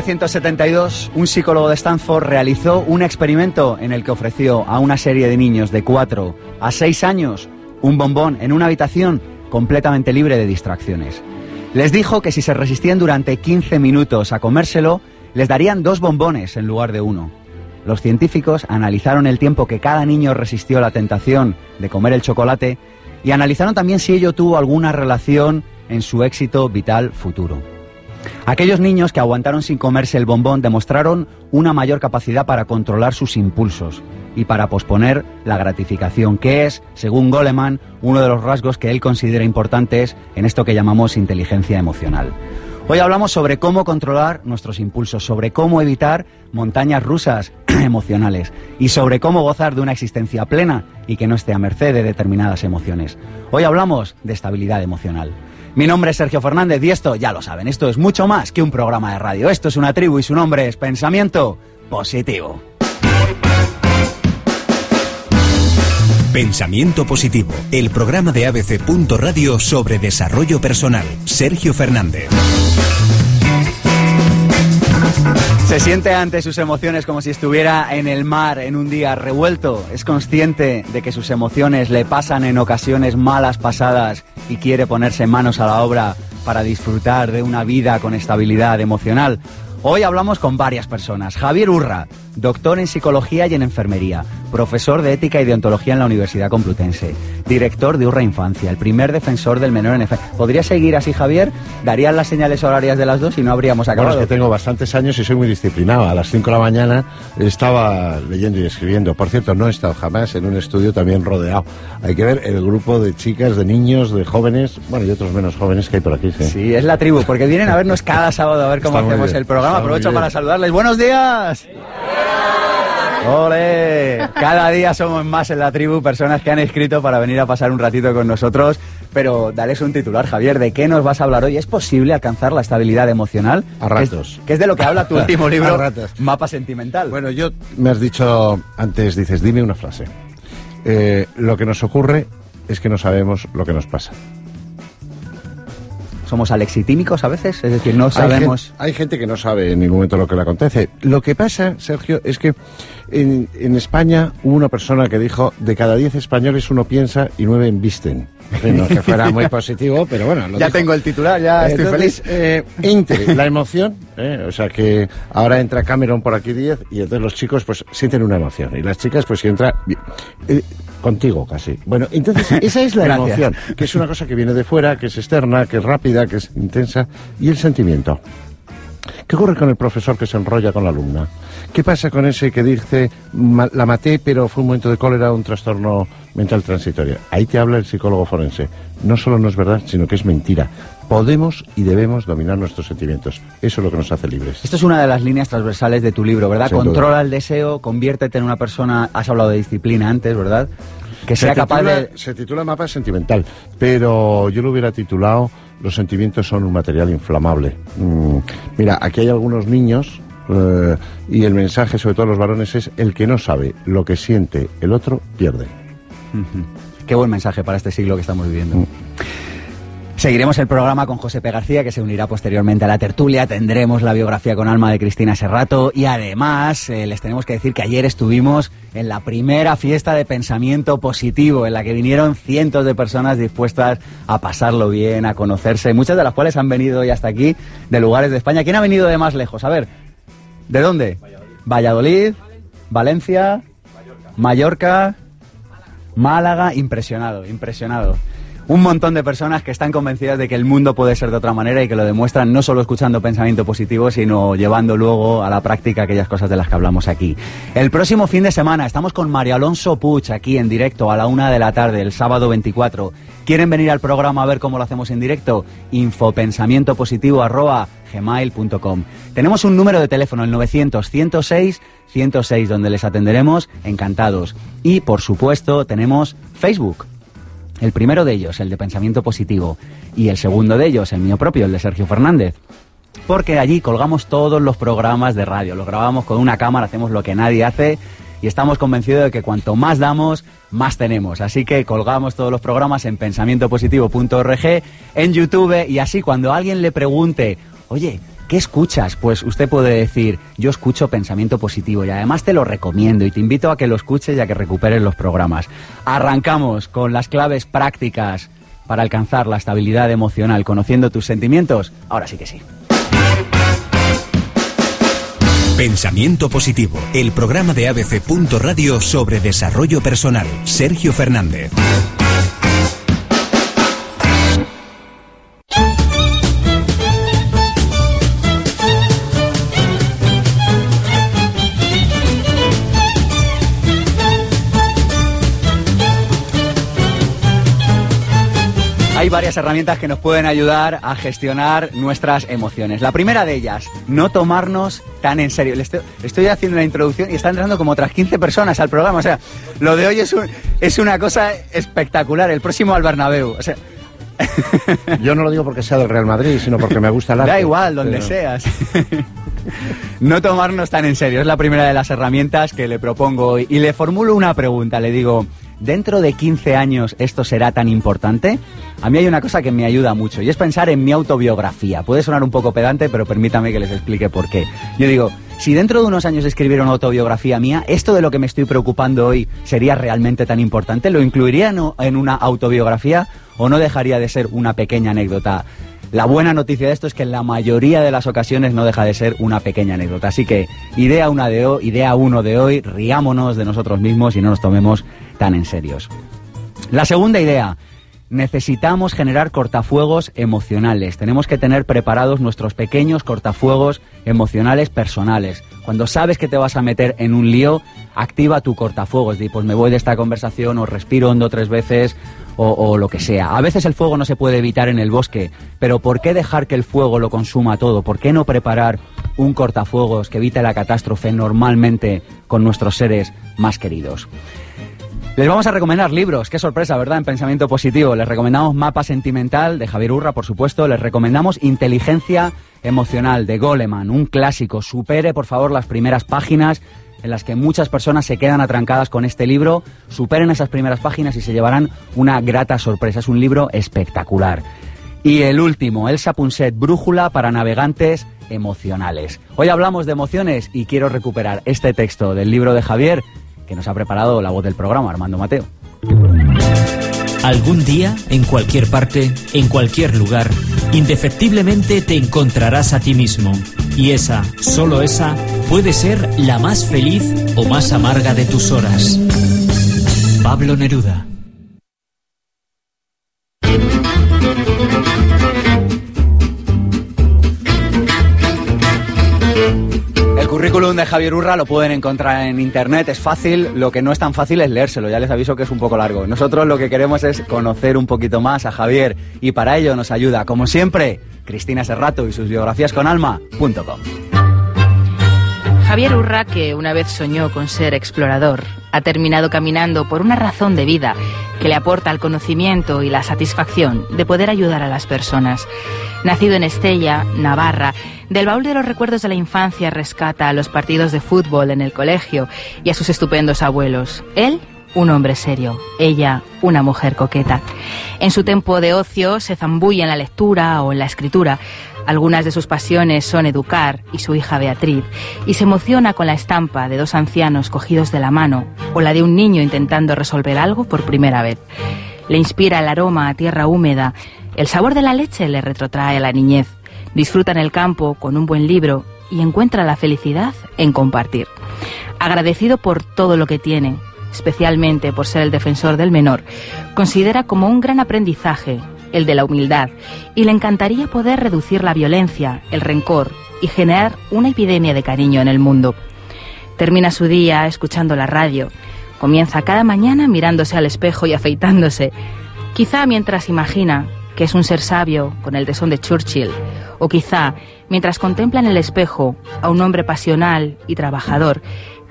1972, un psicólogo de Stanford realizó un experimento en el que ofreció a una serie de niños de 4 a 6 años un bombón en una habitación completamente libre de distracciones. Les dijo que si se resistían durante 15 minutos a comérselo, les darían dos bombones en lugar de uno. Los científicos analizaron el tiempo que cada niño resistió la tentación de comer el chocolate y analizaron también si ello tuvo alguna relación en su éxito vital futuro. Aquellos niños que aguantaron sin comerse el bombón demostraron una mayor capacidad para controlar sus impulsos y para posponer la gratificación, que es, según Goleman, uno de los rasgos que él considera importantes en esto que llamamos inteligencia emocional. Hoy hablamos sobre cómo controlar nuestros impulsos, sobre cómo evitar montañas rusas emocionales y sobre cómo gozar de una existencia plena y que no esté a merced de determinadas emociones. Hoy hablamos de estabilidad emocional. Mi nombre es Sergio Fernández y esto, ya lo saben, esto es mucho más que un programa de radio. Esto es una tribu y su nombre es Pensamiento Positivo. Pensamiento Positivo, el programa de ABC. Radio sobre desarrollo personal. Sergio Fernández. Se siente ante sus emociones como si estuviera en el mar en un día revuelto. Es consciente de que sus emociones le pasan en ocasiones malas pasadas y quiere ponerse manos a la obra para disfrutar de una vida con estabilidad emocional. Hoy hablamos con varias personas. Javier Urra, doctor en psicología y en enfermería, profesor de ética y deontología en la Universidad Complutense, director de Urra Infancia, el primer defensor del menor en efecto. ¿Podría seguir así, Javier? ¿Darían las señales horarias de las dos y no habríamos Bueno, acabado? es que tengo bastantes años y soy muy disciplinado. A las 5 de la mañana estaba leyendo y escribiendo. Por cierto, no he estado jamás en un estudio también rodeado. Hay que ver el grupo de chicas, de niños, de jóvenes, bueno, y otros menos jóvenes que hay por aquí. Sí. Sí, es la tribu, porque vienen a vernos cada sábado a ver cómo Está hacemos el programa. está Aprovecho para saludarles. ¡Buenos días! ¡Ole! Cada día somos más en la tribu personas que han escrito para venir a pasar un ratito con nosotros. Pero dales un titular, Javier, ¿de qué nos vas a hablar hoy? ¿Es posible alcanzar la estabilidad emocional? A ratos. Que es, que es de lo que habla tu último A libro, ratos. Mapa Sentimental. Bueno, yo me has dicho antes, dices, dime una frase. Eh, lo que nos ocurre es que no sabemos lo que nos pasa. Somos alexitímicos a veces, es decir, no Hay sabemos... Hay, gente que no sabe en ningún momento lo que le acontece. Lo que pasa, Sergio, es que en, en España hubo una persona que dijo, de cada 10 españoles uno piensa y nueve embisten. No que fuera muy positivo, pero bueno. lo Ya dijo. tengo el titular, ya estoy Entonces, feliz. eh, entre la emoción, eh, o sea que ahora entra Cameron por aquí 10 y entonces los chicos pues sienten una emoción y las chicas pues si entra eh, contigo casi. Bueno, entonces esa es la Gracias. emoción, que es una cosa que viene de fuera, que es externa, que es rápida, que es intensa y el sentimiento. ¿Qué ocurre con el profesor que se enrolla con la alumna? ¿Qué pasa con ese que dice, "Ma- la maté, pero fue un momento de cólera, un trastorno mental transitorio? Ahí te habla el psicólogo forense. No solo no es verdad, sino que es mentira. Podemos y debemos dominar nuestros sentimientos. Eso es lo que nos hace libres. Esto es una de las líneas transversales de tu libro, ¿verdad? Sin duda. Controla el deseo, conviértete en una persona, has hablado de disciplina antes, ¿verdad? Que sea se, capaz de... se titula Mapa Sentimental, pero yo lo hubiera titulado Los sentimientos son un material inflamable. Mm, mira, aquí hay algunos niños eh, y el mensaje, sobre todo a los varones, es el que no sabe lo que siente el otro, pierde. Qué buen mensaje para este siglo que estamos viviendo. Seguiremos el programa con José P. García, que se unirá posteriormente a la tertulia. Tendremos la biografía con alma de Cristina Serrato. Y además, eh, les tenemos que decir que ayer estuvimos en la primera fiesta de pensamiento positivo, en la que vinieron cientos de personas dispuestas a pasarlo bien, a conocerse, muchas de las cuales han venido hoy hasta aquí, de lugares de España. ¿Quién ha venido de más lejos? A ver, ¿de dónde? Valladolid, Valencia, Mallorca, Málaga, impresionado, impresionado. Un montón de personas que están convencidas de que el mundo puede ser de otra manera y que lo demuestran no solo escuchando pensamiento positivo, sino llevando luego a la práctica aquellas cosas de las que hablamos aquí. El próximo fin de semana estamos con María Alonso Puch aquí en directo a la una de la tarde, el sábado 24. ¿Quieren venir al programa a ver cómo lo hacemos en directo? Infopensamientopositivo arroba gmail.com. Tenemos un número de teléfono, el 900 106 106, donde les atenderemos encantados. Y, por supuesto, tenemos Facebook. El primero de ellos, el de pensamiento positivo, y el segundo de ellos, el mío propio, el de Sergio Fernández. Porque allí colgamos todos los programas de radio, los grabamos con una cámara, hacemos lo que nadie hace y estamos convencidos de que cuanto más damos, más tenemos. Así que colgamos todos los programas en pensamientopositivo.org, en YouTube y así cuando alguien le pregunte, oye, ¿qué escuchas? Pues usted puede decir, yo escucho pensamiento positivo y además te lo recomiendo y te invito a que lo escuches y a que recuperes los programas. Arrancamos con las claves prácticas para alcanzar la estabilidad emocional conociendo tus sentimientos. Ahora sí que sí. Pensamiento Positivo, el programa de ABC. Radio sobre desarrollo personal. Sergio Fernández. Varias herramientas que nos pueden ayudar a gestionar nuestras emociones. La primera de ellas, no tomarnos tan en serio. Le estoy, estoy haciendo una introducción y están entrando como otras 15 personas al programa. O sea, lo de hoy es, un- es una cosa espectacular. El próximo al Bernabéu. O sea, Yo no lo digo porque sea del Real Madrid, sino porque me gusta el arte. Da igual, donde Pero- seas. no tomarnos tan en serio. Es la primera de las herramientas que le propongo hoy. Y le formulo una pregunta. Le digo, ¿dentro de 15 años esto será tan importante? A mí hay una cosa que me ayuda mucho y es pensar en mi autobiografía. Puede sonar un poco pedante, pero permítame que les explique por qué. Yo digo, si dentro de unos años escribiera una autobiografía mía, ¿esto de lo que me estoy preocupando hoy sería realmente tan importante? ¿Lo incluiría en una autobiografía o no dejaría de ser una pequeña anécdota? La buena noticia de esto es que en la mayoría de las ocasiones no deja de ser una pequeña anécdota. Así que idea una de hoy, idea uno de hoy, riámonos de nosotros mismos y no nos tomemos tan en serios. La segunda idea. Necesitamos generar cortafuegos emocionales. Tenemos que tener preparados nuestros pequeños cortafuegos emocionales personales. Cuando sabes que te vas a meter en un lío, activa tu cortafuegos. Di, pues me voy de esta conversación o respiro hondo tres veces o, o lo que sea. A veces el fuego no se puede evitar en el bosque, pero ¿por qué dejar que el fuego lo consuma todo? ¿Por qué no preparar un cortafuegos que evite la catástrofe normalmente con nuestros seres más queridos? Les vamos a recomendar libros, qué sorpresa, ¿verdad? En Pensamiento Positivo. Les recomendamos Mapa Sentimental de Javier Urra, por supuesto. Les recomendamos Inteligencia Emocional de Goleman, un clásico. Supere, por favor, las primeras páginas en las que muchas personas se quedan atrancadas con este libro. Superen esas primeras páginas y se llevarán una grata sorpresa. Es un libro espectacular. Y el último, Elsa Punset, Brújula para navegantes emocionales. Hoy hablamos de emociones y quiero recuperar este texto del libro de Javier que nos ha preparado la voz del programa, Armando Mateo. Algún día, en cualquier parte, en cualquier lugar, indefectiblemente te encontrarás a ti mismo. Y esa, solo esa, puede ser la más feliz o más amarga de tus horas. Pablo Neruda. Currículum de Javier Urra lo pueden encontrar en internet, es fácil, lo que no es tan fácil es leérselo, ya les aviso que es un poco largo. Nosotros lo que queremos es conocer un poquito más a Javier y para ello nos ayuda, como siempre, Cristina Serrato y sus biografías con alma.com. Javier Urra, que una vez soñó con ser explorador, ha terminado caminando por una razón de vida que le aporta el conocimiento y la satisfacción de poder ayudar a las personas. Nacido en Estella, Navarra, del baúl de los recuerdos de la infancia rescata a los partidos de fútbol en el colegio y a sus estupendos abuelos. Él, un hombre serio, ella, una mujer coqueta. En su tiempo de ocio se zambulle en la lectura o en la escritura. Algunas de sus pasiones son educar y su hija Beatriz, y se emociona con la estampa de dos ancianos cogidos de la mano o la de un niño intentando resolver algo por primera vez. Le inspira el aroma a tierra húmeda, el sabor de la leche le retrotrae a la niñez. Disfruta en el campo con un buen libro y encuentra la felicidad en compartir. Agradecido por todo lo que tiene, especialmente por ser el defensor del menor, considera como un gran aprendizaje el de la humildad, y le encantaría poder reducir la violencia, el rencor y generar una epidemia de cariño en el mundo. Termina su día escuchando la radio, comienza cada mañana mirándose al espejo y afeitándose, quizá mientras imagina que es un ser sabio con el tesón de Churchill, o quizá mientras contempla en el espejo a un hombre pasional y trabajador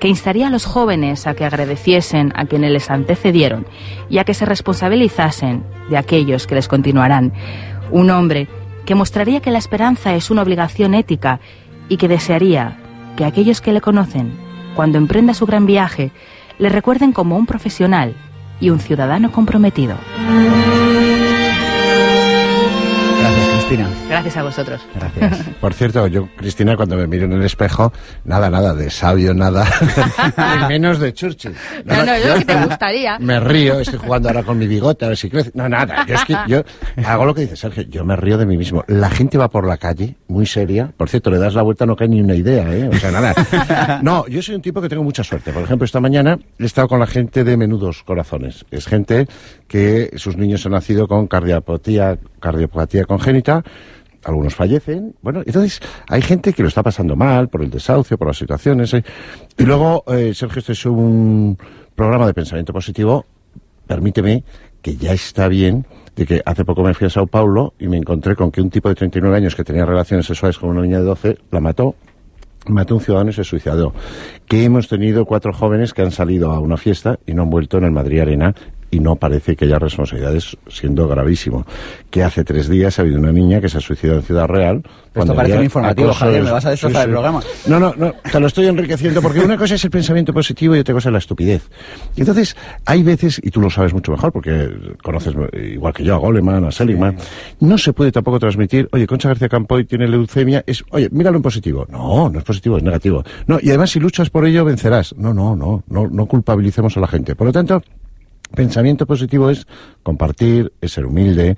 que instaría a los jóvenes a que agradeciesen a quienes les antecedieron y a que se responsabilizasen de aquellos que les continuarán. Un hombre que mostraría que la esperanza es una obligación ética y que desearía que aquellos que le conocen, cuando emprenda su gran viaje, le recuerden como un profesional y un ciudadano comprometido. Gracias a vosotros. Gracias. Por cierto, yo, Cristina, cuando me miro en el espejo, nada, nada de sabio, nada. menos de Churchill. No, no, yo, que te gustaría. Me río, estoy jugando ahora con mi bigote, a ver si crece. No, nada. Yo es que yo hago lo que dice Sergio, yo me río de mí mismo. La gente va por la calle, muy seria. Por cierto, le das la vuelta, no cae ni una idea, ¿eh? O sea, nada. No, yo soy un tipo que tengo mucha suerte. Por ejemplo, esta mañana he estado con la gente de menudos corazones. Es gente que sus niños han nacido con cardiopatía, cardiopatía congénita algunos fallecen. Bueno, entonces hay gente que lo está pasando mal por el desahucio, por las situaciones. ¿eh? Y luego, eh, Sergio, este es un programa de pensamiento positivo. Permíteme que ya está bien de que hace poco me fui a Sao Paulo y me encontré con que un tipo de 39 años que tenía relaciones sexuales con una niña de 12 la mató mató a un ciudadano y se suicidó. Que hemos tenido cuatro jóvenes que han salido a una fiesta y no han vuelto en el Madrid Arena y no parece que haya responsabilidades siendo gravísimo. Que hace tres días ha habido una niña que se ha suicidado en Ciudad Real. Esto parece un informativo, Javier, me vas a destrozar el programa. No, no, no, te lo estoy enriqueciendo porque una cosa es el pensamiento positivo y otra cosa es la estupidez. Y entonces, hay veces, y tú lo sabes mucho mejor porque conoces igual que yo a Goleman, a Seligman, no se puede tampoco transmitir, oye, Concha García Campoy tiene leucemia, es, oye, míralo en positivo. No, no es positivo, es negativo. No, y además si luchas por ello vencerás. No, no, no, no, no culpabilicemos a la gente. Por lo tanto, Pensamiento positivo es compartir, es ser humilde,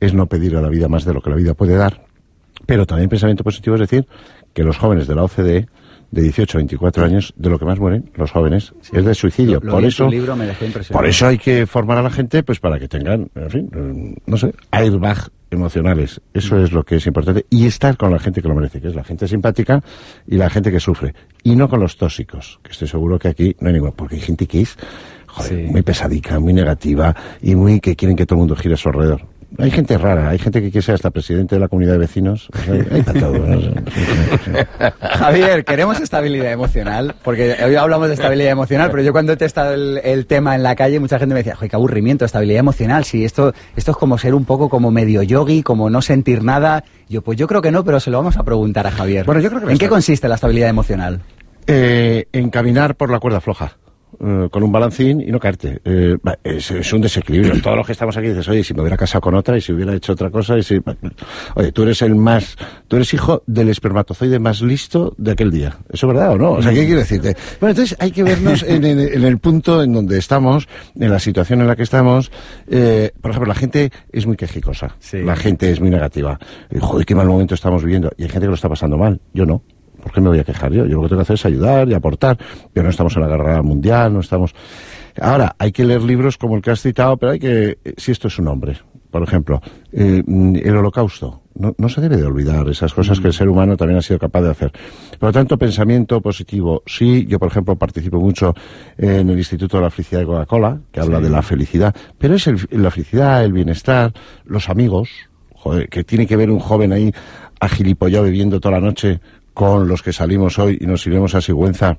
es no pedir a la vida más de lo que la vida puede dar. Pero también pensamiento positivo es decir que los jóvenes de la OCDE de 18 a 24 años, de lo que más mueren los jóvenes, es de suicidio. por eso, por eso hay que formar a la gente, pues para que tengan, en fin, no sé, airbag emocionales. Eso es lo que es importante. Y estar con la gente que lo merece, que es la gente simpática y la gente que sufre. Y no con los tóxicos, que estoy seguro que aquí no hay ningún, porque hay gente que es muy pesadica, muy negativa y muy que quieren que todo el mundo gire a su alrededor. Hay gente rara, hay gente que quiere ser hasta presidente de la comunidad de vecinos. Hay, para todo. Javier, queremos estabilidad emocional, porque hoy hablamos de estabilidad emocional, pero yo cuando he testado el, tema en la calle, mucha gente me decía, qué aburrimiento, estabilidad emocional, si esto, esto es como ser un poco como medio yogi, como no sentir nada. Yo, pues yo creo que no, pero se lo vamos a preguntar a Javier. Bueno, yo creo que ¿En qué consiste la estabilidad emocional? Eh, en caminar por la cuerda floja. Eh, con un balancín y no caerte. Eh, es, un desequilibrio. Todos los que estamos aquí dices, oye, si me hubiera casado con otra y si hubiera hecho otra cosa y si... Oye, tú eres el más... Tú eres hijo del espermatozoide más listo de aquel día. ¿Eso es verdad o no? O sea, ¿qué quiero decirte? Bueno, entonces hay que vernos en, el punto en donde estamos, en la situación en la que estamos. Eh, por ejemplo, la gente es muy quejicosa. La gente es muy negativa. Joder, qué mal momento estamos viviendo. Y hay gente que lo está pasando mal. Yo no. ¿Por qué me voy a quejar yo? Yo lo que tengo que hacer es ayudar y aportar. Pero no estamos en la guerra mundial, no estamos... Ahora, hay que leer libros como el que has citado, pero hay que... Si esto es un hombre, por ejemplo, eh, el holocausto. No, se debe de olvidar esas cosas que el ser humano también ha sido capaz de hacer. Por lo tanto, pensamiento positivo. Sí, yo, por ejemplo, participo mucho en el Instituto de la Felicidad de Coca-Cola, que habla de la felicidad. Pero es la felicidad, el bienestar, los amigos. Joder, que tiene que ver un joven ahí agilipollado bebiendo toda la noche con los que salimos hoy y nos iremos a Sigüenza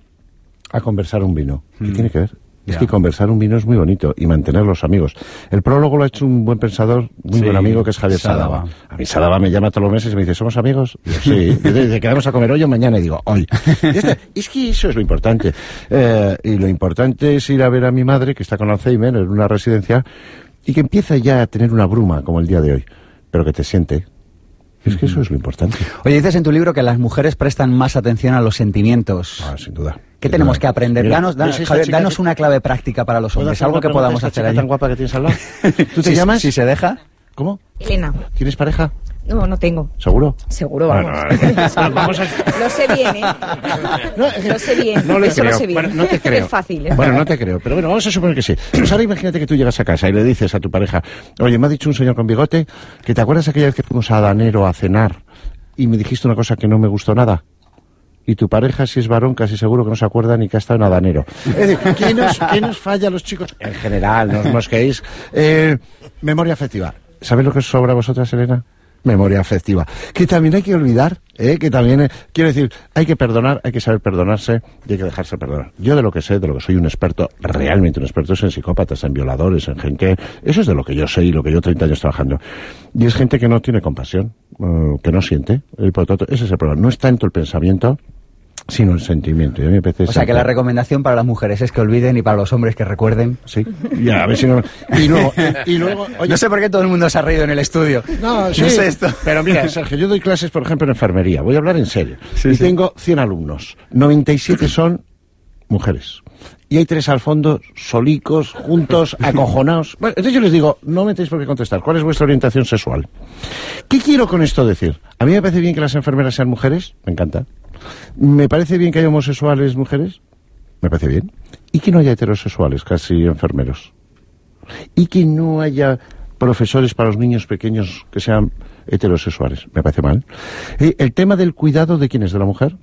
a conversar un vino. ¿Qué mm. tiene que ver? Es que conversar un vino es muy bonito y mantener los amigos. El prólogo lo ha hecho un buen pensador, muy buen amigo, que es Javier Sadaba. A mí Sadaba me llama todos los meses y me dice, ¿somos amigos? yo, sí. Dice, quedamos a comer hoy o mañana y digo, hoy. es que eso es lo importante. Eh, y lo importante es ir a ver a mi madre, que está con Alzheimer en una residencia, y que empieza ya a tener una bruma como el día de hoy, pero que te siente, es que eso es lo importante. Oye, dices en tu libro que las mujeres prestan más atención a los sentimientos. Ah, sin duda. ¿Qué tenemos que aprender? danos, danos, una clave práctica para los hombres, algo que podamos hacer ahí. tan guapa que tienes al lado? ¿Tú te llamas? Si se deja. ¿Cómo? Elena. ¿Tienes pareja? No, no tengo. ¿Seguro? Seguro, vamos. vamos Lo sé bien, ¿eh? Lo sé bien. No le Eso creo. lo sé bien. Bueno, no te creo. Es fácil. es Bueno, no te creo. Pero bueno, vamos a suponer que sí. Pues ahora imagínate que tú llegas a casa y le dices a tu pareja, oye, me ha dicho un señor con bigote que te acuerdas aquella vez que fuimos a Danero a cenar y me dijiste una cosa que no me gustó nada. Y tu pareja, si es varón, casi seguro que no se acuerda ni que ha estado en Adanero. Es decir, ¿qué nos, qué nos falla a los chicos? En general, no os mosquéis. Eh, memoria afectiva. ¿Sabéis lo que os sobra a vosotras, Elena? Memoria afectiva. Que también hay que olvidar, ¿eh? que también, eh, quiero decir, hay que perdonar, hay que saber perdonarse y hay que dejarse perdonar. Yo de lo que sé, de lo que soy un experto, realmente un experto, es en psicópatas, en violadores, en gente. Eso es de lo que yo sé y lo que yo 30 años trabajando. Y es gente que no tiene compasión, eh, que no siente. Y por lo tanto, ese es el problema. No es tanto el pensamiento, sino el sentimiento. Y a mí me parece O sea que la recomendación para las mujeres es que olviden y para los hombres que recuerden. Sí, ya, a ver si no... Y luego, y luego oye, no sé por qué todo el mundo se ha reído en el estudio. No, sí. No sé esto. Pero mira, Sergio, yo doy clases, por ejemplo, en enfermería. Voy a hablar en serio. Sí, y sí. tengo 100 alumnos. 97 son mujeres. Y hay tres al fondo, solicos, juntos, acojonados. Bueno, entonces yo les digo, no me tenéis por qué contestar. ¿Cuál es vuestra orientación sexual? ¿Qué quiero con esto decir? A mí me parece bien que las enfermeras sean mujeres. Me encanta. Me parece bien que haya homosexuales mujeres. Me parece bien. Y que no haya heterosexuales, casi enfermeros y que no haya profesores para los niños pequeños que sean heterosexuales. Me parece mal. Eh, el tema del cuidado de quién es, de la mujer.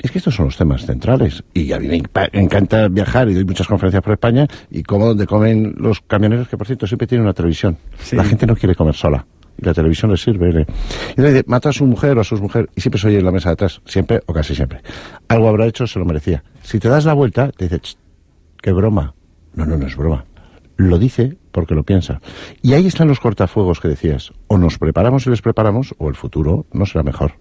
Es que estos son los temas centrales. Y a mí me encanta viajar y doy muchas conferencias por España y como donde comen los camioneros, que por cierto siempre tienen una televisión. Sí. La gente no quiere comer sola. Y la televisión les sirve. ¿eh? Y entonces dice, mata a su mujer o a sus mujeres y siempre se oye en la mesa de atrás. Siempre o casi siempre. Algo habrá hecho, se lo merecía. Si te das la vuelta, te dice, "Ch, qué broma. No, no, no es broma. Lo dice porque lo piensa. Y ahí están los cortafuegos que decías. O nos preparamos y les preparamos, o el futuro no será mejor.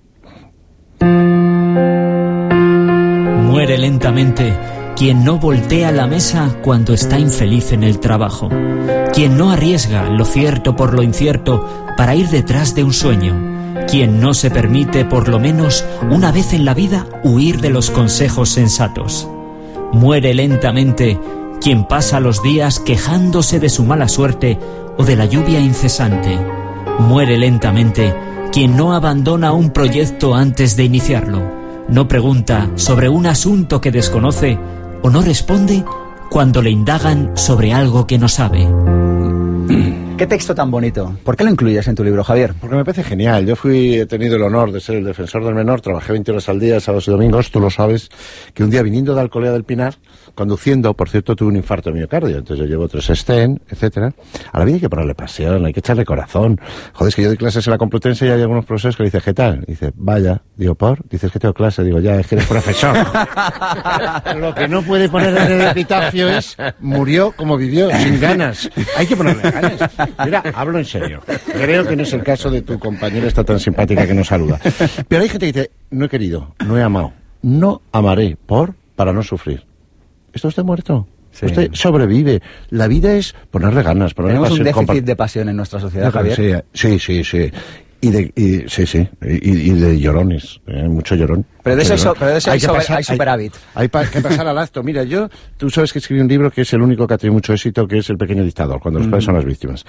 Muere lentamente quien no voltea la mesa cuando está infeliz en el trabajo, quien no arriesga lo cierto por lo incierto para ir detrás de un sueño, quien no se permite por lo menos una vez en la vida huir de los consejos sensatos. Muere lentamente quien pasa los días quejándose de su mala suerte o de la lluvia incesante. Muere lentamente quien no abandona un proyecto antes de iniciarlo, no pregunta sobre un asunto que desconoce o no responde cuando le indagan sobre algo que no sabe. ¿Qué texto tan bonito? ¿Por qué lo incluyes en tu libro, Javier? Porque me parece genial. Yo fui, he tenido el honor de ser el defensor del menor, trabajé 20 horas al día, sábados y domingos, tú lo sabes, que un día viniendo de Alcolea del Pinar, conduciendo, por cierto, tuve un infarto de miocardio, entonces yo llevo tres Sten, etcétera. A la vida hay que ponerle pasión, hay que echarle corazón. Joder, es que yo doy clases en la Complutense y hay algunos profesores que le dicen, ¿qué tal? Dice, vaya. Digo, ¿por? Dices que tengo clase. Digo, ya, es que eres profesor. Lo que no puede poner en el epitafio es, murió como vivió, sin ganas. Hay que ponerle ganas. Mira, hablo en serio. Creo que no es el caso de tu compañera esta tan simpática que nos saluda. Pero hay gente que dice, no he querido, no he amado. No amaré por, para no sufrir. ¿Está usted muerto? Sí. Usted sobrevive. La vida es ponerle ganas, ponerle Tenemos un déficit de pasión en nuestra sociedad, Javier. Sí, sí, sí, sí. Y de, y- sí, sí, y, y de llorones, eh, mucho llorón. Pero de hay so- pero de eso hay que sobre- pasar- hay superávit. Hay, pa- que pasar al acto. Mira, yo, tú sabes que escribí un libro que es el único que ha tenido mucho éxito, que es El pequeño dictador, cuando los padres son las víctimas.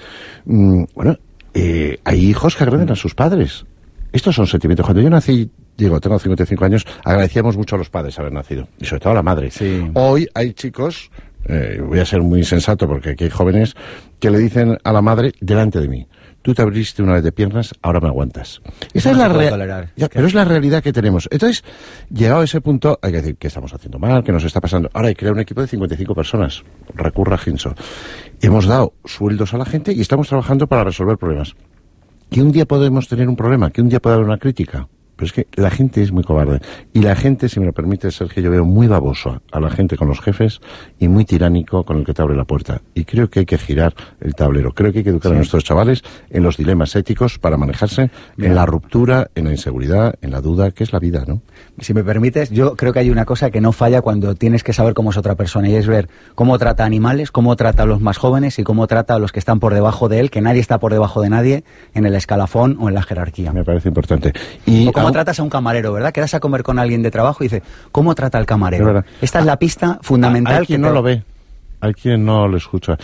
Mm, bueno, eh, hay hijos que agreden a sus padres. Estos son sentimientos. Cuando yo nací, digo, tengo 55 años, agradecíamos mucho a los padres haber nacido, y sobre todo a la madre. Sí. Hoy hay chicos, eh, voy a ser muy sensato porque aquí hay jóvenes, que le dicen a la madre delante de mí, tú te abriste una vez de piernas, ahora me aguantas. Esa es la se puede rea- tolerar. Ya, pero es la realidad que tenemos. Entonces, llegado a ese punto, hay que decir que estamos haciendo mal, que nos está pasando. Ahora hay que crear un equipo de 55 personas. Recurra a. Hemos dado sueldos a la gente y estamos trabajando para resolver problemas. Que un día podemos tener un problema, que un día puede haber una crítica. Pero es que la gente es muy cobarde. Y la gente, si me lo permite, Sergio, yo veo muy baboso a la gente con los jefes y muy tiránico con el que te abre la puerta. Y creo que hay que girar el tablero. Creo que hay que educar a nuestros chavales en los dilemas éticos para manejarse en la ruptura, en la inseguridad, en la duda, que es la vida, ¿no? Si me permites, yo creo que hay una cosa que no falla cuando tienes que saber cómo es otra persona y es ver cómo trata a animales, cómo trata a los más jóvenes y cómo trata a los que están por debajo de él, que nadie está por debajo de nadie en el escalafón o en la jerarquía. Me parece importante. Y cómo tratas a un camarero, ¿verdad? Quedas a comer con alguien de trabajo y dice, ¿cómo trata al camarero? Esta es la pista fundamental Hay quien que no lo ve. hay quien no lo escucha.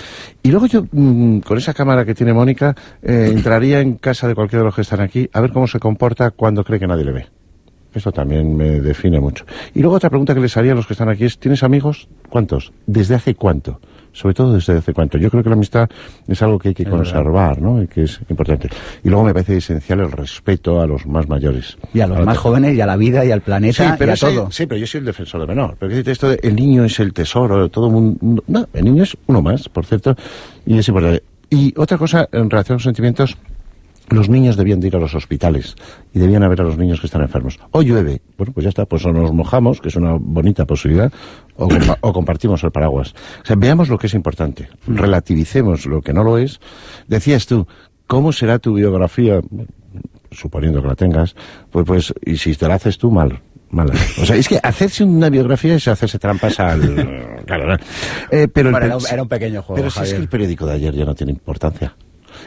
Y luego yo, mm, con esa cámara que tiene Mónica, eh, entraría en casa de cualquiera de los que están aquí a ver cómo se comporta cuando cree que nadie le ve. Esto también me define mucho. Y luego otra pregunta que les haría a los que están aquí es, ¿tienes amigos? ¿Cuántos? ¿Desde hace cuánto? Sobre todo desde hace cuánto. Yo creo que la amistad es algo que hay que conservar, ¿no? Y que es importante. Y luego me parece esencial el respeto a los más mayores. Y a los más jóvenes, y a la vida, y al planeta, Sí, pero y a ese- todo. sí, pero yo soy el defensor de menor. Pero ¿qué esto de el niño es el tesoro, todo mundo. No, el niño es uno más, por cierto, y es importante. Y otra cosa, en relación a los sentimientos, los niños debían de ir a los hospitales y debían a ver a los niños que están enfermos. O llueve, bueno, pues ya está, pues o nos mojamos, que es una bonita posibilidad, o, compa- o compartimos el paraguas. O sea, veamos lo que es importante, relativicemos lo que no lo es. Decías tú, ¿cómo será tu biografía? suponiendo que la tengas, pues, pues, y si te la haces tú, mal. Mala. O sea, es que hacerse una biografía es hacerse trampas al... Claro, ¿no? Eh, pero el Bueno, era un- pequeño juego, Pero si es que el periódico de ayer ya no tiene importancia.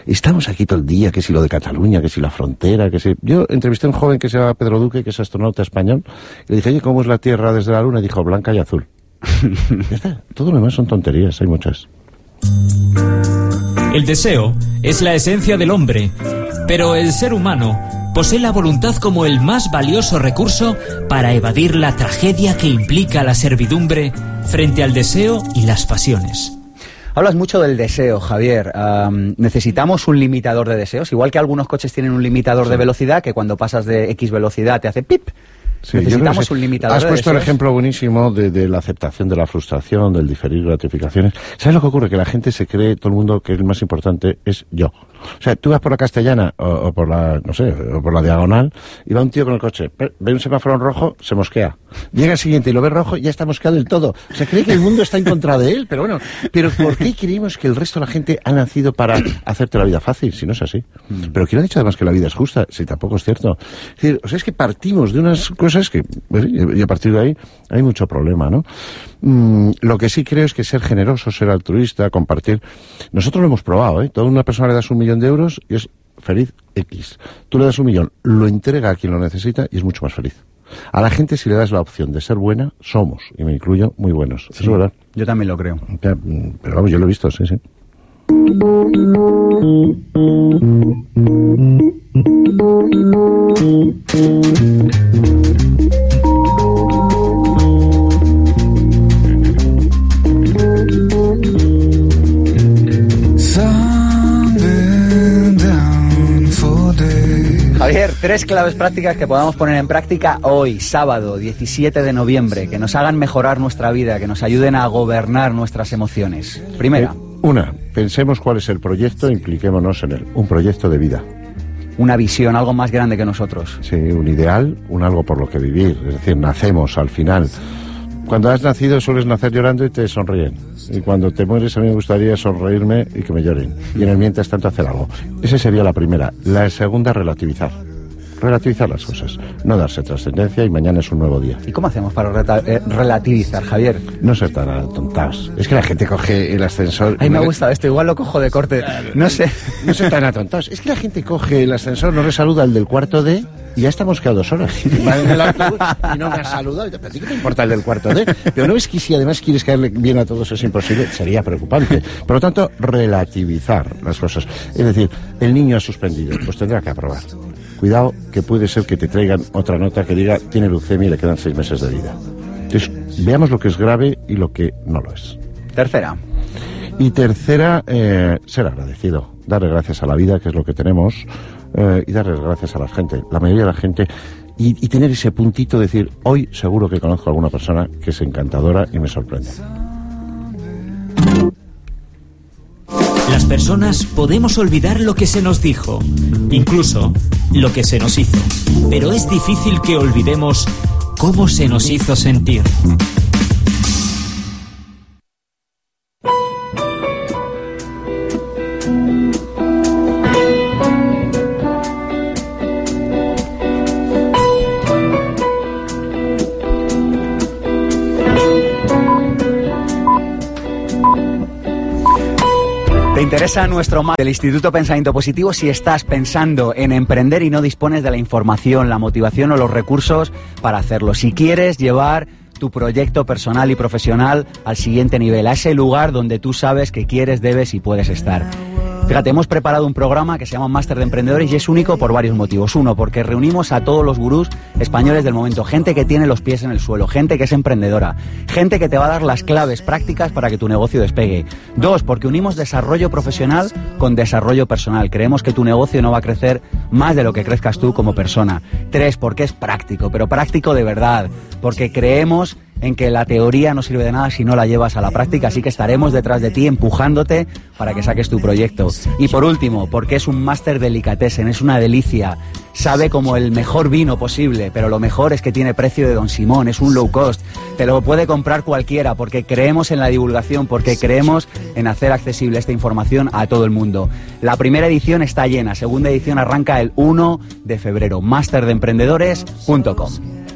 Estamos aquí todo el día, que si lo de Cataluña, que si la frontera, que si... Yo entrevisté a un joven que se llama Pedro Duque, que es astronauta español, y le dije, oye, ¿cómo es la Tierra desde la Luna? Y dijo, blanca y azul. ya está. Todo lo demás son tonterías, hay muchas. El deseo es la esencia del hombre, pero el ser humano posee la voluntad como el más valioso recurso para evadir la tragedia que implica la servidumbre frente al deseo y las pasiones. Hablas mucho del deseo, Javier. Am, necesitamos un limitador de deseos, igual que algunos coches tienen un limitador de velocidad que cuando pasas de X velocidad te hace pip. Sí, necesitamos un limitador Has de puesto el deseos. ejemplo buenísimo de, de la aceptación de la frustración, del diferir gratificaciones. ¿Sabes lo que ocurre? Que la gente se cree, todo el mundo, que el más importante es yo. O sea, tú vas por la castellana o, o por la, no sé, o por la diagonal y va un tío con el coche, ve un semáforo en rojo, se mosquea. Llega el siguiente y lo ve rojo ya está mosqueado del todo. O sea, cree que el mundo está en contra de él, pero bueno, pero ¿por qué creemos que el resto de la gente ha nacido para hacerte la vida fácil? Si no es así. Pero ¿quién ha dicho además que la vida es justa? Si tampoco es cierto. Es decir, o sea, es que partimos de unas cosas que, pues, y a partir de ahí hay mucho problema, ¿no? Mm, lo que sí creo es que ser generoso, ser altruista, compartir. Nosotros lo hemos probado, ¿eh? Toda una persona le das un millón de euros y es feliz X. Tú le das un millón, lo entrega a quien lo necesita y es mucho más feliz. A la gente, si le das la opción de ser buena, somos, y me incluyo, muy buenos. Eso es verdad. Yo también lo creo. Mm, Pero vamos, yo lo he visto, sí, sí. Javier, tres claves prácticas que podamos poner en práctica hoy, sábado 17 de noviembre, que nos hagan mejorar nuestra vida, que nos ayuden a gobernar nuestras emociones. Primera, Una, pensemos cuál es el proyecto, impliquémonos en él. Un proyecto de vida. una visión, algo más grande que nosotros. Sí, un ideal, un algo por lo que vivir. Es decir, nacemos al final. Cuando has nacido sueles nacer llorando y te sonríen. Y cuando te mueres a mí me gustaría sonreírme y que me lloren. Y en el mientras tanto hacer algo. Esa sería la primera. La segunda, relativizar. Relativizar las cosas. No darse trascendencia y mañana es un nuevo día. ¿Y cómo hacemos para eh, relativizar, Javier? No ser tan atontados. Es que la gente coge el ascensor... Ay, me ha gustado esto, igual lo cojo de corte. No sé. No ser tan atontados. Es que la gente coge el ascensor, no le saluda al del cuarto D y ya estamos quedado dos horas. Va en el autobús y no me ha saludado. Y te- ¿pero a ti ¿Qué te importa el del cuarto D? Pero no es que si además quieres caerle bien a todos es imposible, sería preocupante. Por lo tanto, relativizar las cosas. Es decir, el niño ha suspendido, pues tendrá que aprobar. Cuidado, que puede ser que te traigan otra nota que diga tiene leucemia y le quedan seis meses de vida. Entonces, veamos lo que es grave y lo que no lo es. Tercera, Y tercera, eh, ser agradecido. Darle gracias a la vida, que es lo que tenemos, eh, y darle gracias a la gente. La mayoría de la gente. Y, y tener ese puntito de decir, hoy seguro que conozco a alguna persona que es encantadora y me sorprende. Las personas podemos olvidar lo que se nos dijo, incluso lo que se nos hizo, pero es difícil que olvidemos cómo se nos hizo sentir. ¿Te interesa nuestro mapa del Instituto Pensamiento Positivo si estás pensando en emprender y no dispones de la información, la motivación o los recursos para hacerlo? Si quieres llevar tu proyecto personal y profesional al siguiente nivel, a ese lugar donde tú sabes que quieres, debes y puedes estar. Fíjate, hemos preparado un programa que se llama Máster de Emprendedores y es único por varios motivos. Uno, porque reunimos a todos los gurús españoles del momento, gente que tiene los pies en el suelo, gente que es emprendedora, gente que te va a dar las claves prácticas para que tu negocio despegue. Dos, porque unimos desarrollo profesional con desarrollo personal. Creemos que tu negocio no va a crecer más de lo que crezcas tú como persona. Tres, porque es práctico, pero práctico de verdad, porque creemos en que la teoría no sirve de nada si no la llevas a la práctica, así que estaremos detrás de ti empujándote para que saques tu proyecto. Y por último, porque es un máster delicatessen, es una delicia, sabe como el mejor vino posible, pero lo mejor es que tiene precio de Don Simón, es un low cost, te lo puede comprar cualquiera porque creemos en la divulgación, porque creemos en hacer accesible esta información a todo el mundo. La primera edición está llena, segunda edición arranca el 1 de febrero, masterdeemprendedores.com.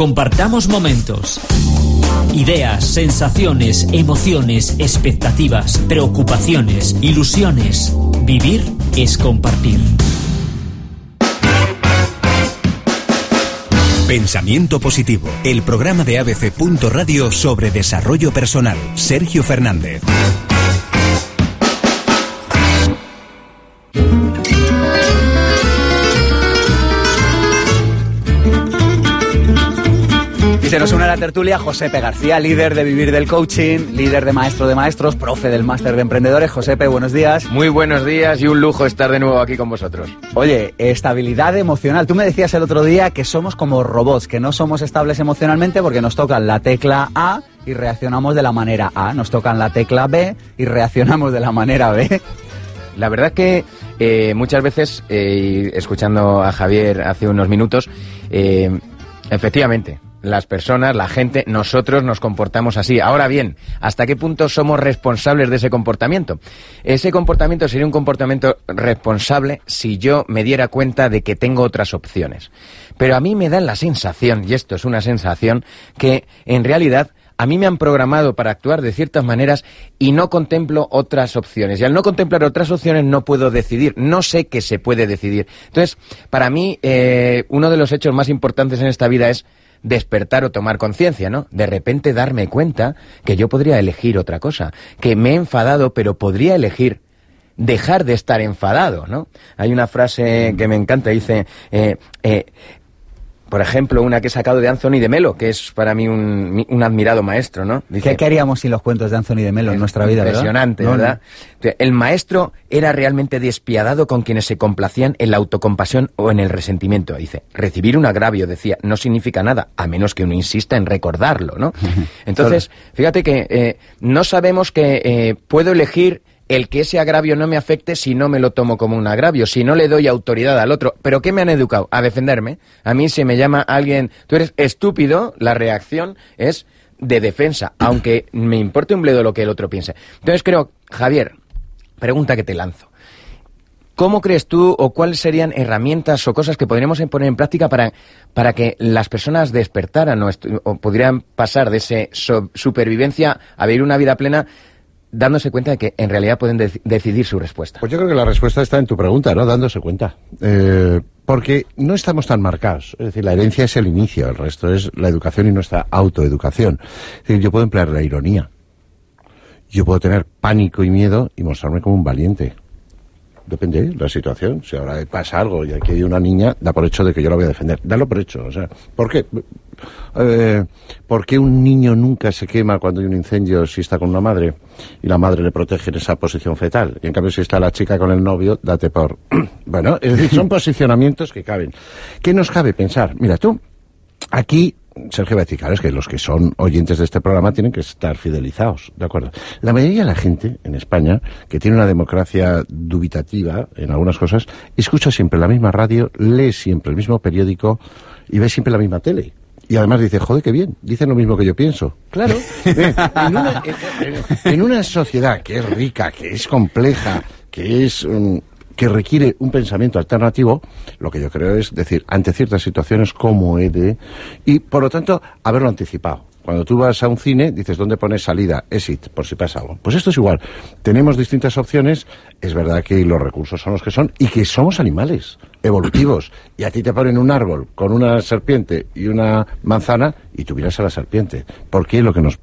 Compartamos momentos. Ideas, sensaciones, emociones, expectativas, preocupaciones, ilusiones. Vivir es compartir. Pensamiento Positivo, el programa de ABC. Radio sobre desarrollo personal. Sergio Fernández. Se nos une a la tertulia Josepe García, líder de Vivir del Coaching, líder de Maestro de Maestros, profe del Máster de Emprendedores. Josepe, buenos días. Muy buenos días y un lujo estar de nuevo aquí con vosotros. Oye, estabilidad emocional. Tú me decías el otro día que somos como robots, que no somos estables emocionalmente porque nos tocan la tecla A y reaccionamos de la manera A, nos tocan la tecla B y reaccionamos de la manera B. La verdad que eh, muchas veces, eh, escuchando a Javier hace unos minutos, eh, efectivamente, las personas, la gente, nosotros nos comportamos así. Ahora bien, ¿hasta qué punto somos responsables de ese comportamiento? Ese comportamiento sería un comportamiento responsable si yo me diera cuenta de que tengo otras opciones. Pero a mí me da la sensación, y esto es una sensación, que en realidad a mí me han programado para actuar de ciertas maneras y no contemplo otras opciones. Y al no contemplar otras opciones no puedo decidir, no sé qué se puede decidir. Entonces, para mí, eh, uno de los hechos más importantes en esta vida es despertar o tomar conciencia, ¿no? De repente darme cuenta que yo podría elegir otra cosa, que me he enfadado, pero podría elegir dejar de estar enfadado, ¿no? Hay una frase que me encanta, dice, eh, eh, por ejemplo, una que he sacado de Anthony de Melo, que es para mí un, admirado maestro, ¿no? Dice, ¿Qué, haríamos sin los cuentos de Anthony de Melo en nuestra vida, Impresionante, ¿verdad? El maestro era realmente despiadado con quienes se complacían en la autocompasión o en el resentimiento. Dice, recibir un agravio, decía, no significa nada, a menos que uno insista en recordarlo, ¿no? Entonces, fíjate que eh, no sabemos que eh, puedo elegir el que ese agravio no me afecte si no me lo tomo como un agravio, si no le doy autoridad al otro. ¿Pero qué me han educado? A defenderme. A mí si me llama alguien, tú eres estúpido, la reacción es de defensa, aunque me importe un bledo lo que el otro piense. Entonces creo, Javier, pregunta que te lanzo. ¿Cómo crees tú o cuáles serían herramientas o cosas que podríamos poner en práctica para, para que las personas despertaran o, podrían pasar de ese supervivencia a vivir una vida plena dándose cuenta de que en realidad pueden decidir su respuesta? Pues yo creo que la respuesta está en tu pregunta, ¿no? Dándose cuenta. Eh, porque no estamos tan marcados. Es decir, la herencia es el inicio, el resto es la educación y nuestra autoeducación. Es decir, yo puedo emplear la ironía. Yo puedo tener pánico y miedo y mostrarme como un valiente. Depende de la situación. Si ahora pasa algo y aquí hay una niña, da por hecho de que yo la voy a defender. Dalo por hecho. O sea, ¿por qué? Eh, ¿Por qué un niño nunca se quema cuando hay un incendio si está con una madre y la madre le protege en esa posición fetal? Y en cambio, si está la chica con el novio, date por. bueno, es decir, son posicionamientos que caben. ¿Qué nos cabe pensar? Mira, tú, aquí Sergio claro, es que los que son oyentes de este programa tienen que estar fidelizados, ¿de acuerdo? La mayoría de la gente en España, que tiene una democracia dubitativa en algunas cosas, escucha siempre la misma radio, lee siempre el mismo periódico y ve siempre la misma tele. Y además dice, joder, qué bien, dicen lo mismo que yo pienso. Claro, en, una, en- en una sociedad que es rica, que es compleja, que es mm, que requiere un pensamiento alternativo, lo que yo creo es decir, ante ciertas situaciones, cómo he de... Y, por lo tanto, haberlo anticipado. Cuando tú vas a un cine, dices, ¿dónde pones salida? Exit, por si pasa algo. Pues esto es igual. Tenemos distintas opciones. Es verdad que los recursos son los que son y que somos animales evolutivos. Y a ti te ponen un árbol con una serpiente y una manzana y tú miras a la serpiente. Porque es lo que nos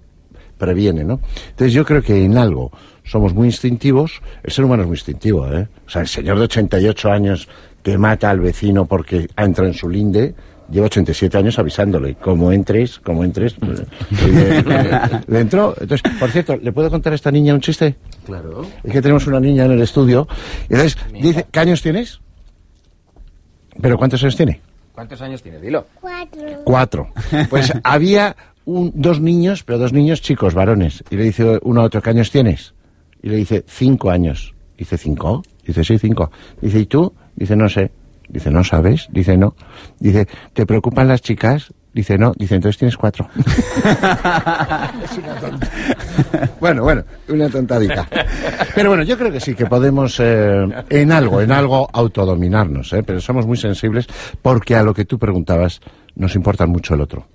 previene, ¿no? Entonces yo creo que en algo somos muy instintivos. El ser humano es muy instintivo, ¿eh? O sea, el señor de 88 años que mata al vecino porque ha entrado en su linde, lleva 87 años avisándole, como entres, como entres, pues, le, le- le entró. Entonces, por cierto, ¿le puedo contar a esta niña un chiste? Claro. Es que tenemos una niña en el estudio. Y entonces, dice, ¿qué años tienes? ¿Pero cuántos años tiene? ¿Cuántos años tiene? Dilo. Cuatro. Pues había un- dos niños, pero dos niños chicos, varones. Y le dice uno a otro, ¿qué años tienes? Y le dice, cinco años. Dice, ¿cinco? Dice, sí, cinco. Dice, ¿y tú? Dice, no sé. Dice, ¿no sabes? Dice, no. Dice, ¿te preocupan las chicas? Dice, no. Dice, entonces tienes cuatro. Es una tonta. Bueno, bueno, una tontadita. Pero bueno, yo creo que sí, que podemos eh, en algo, en algo autodominarnos, ¿eh? pero somos muy sensibles porque a lo que tú preguntabas nos importa mucho el otro.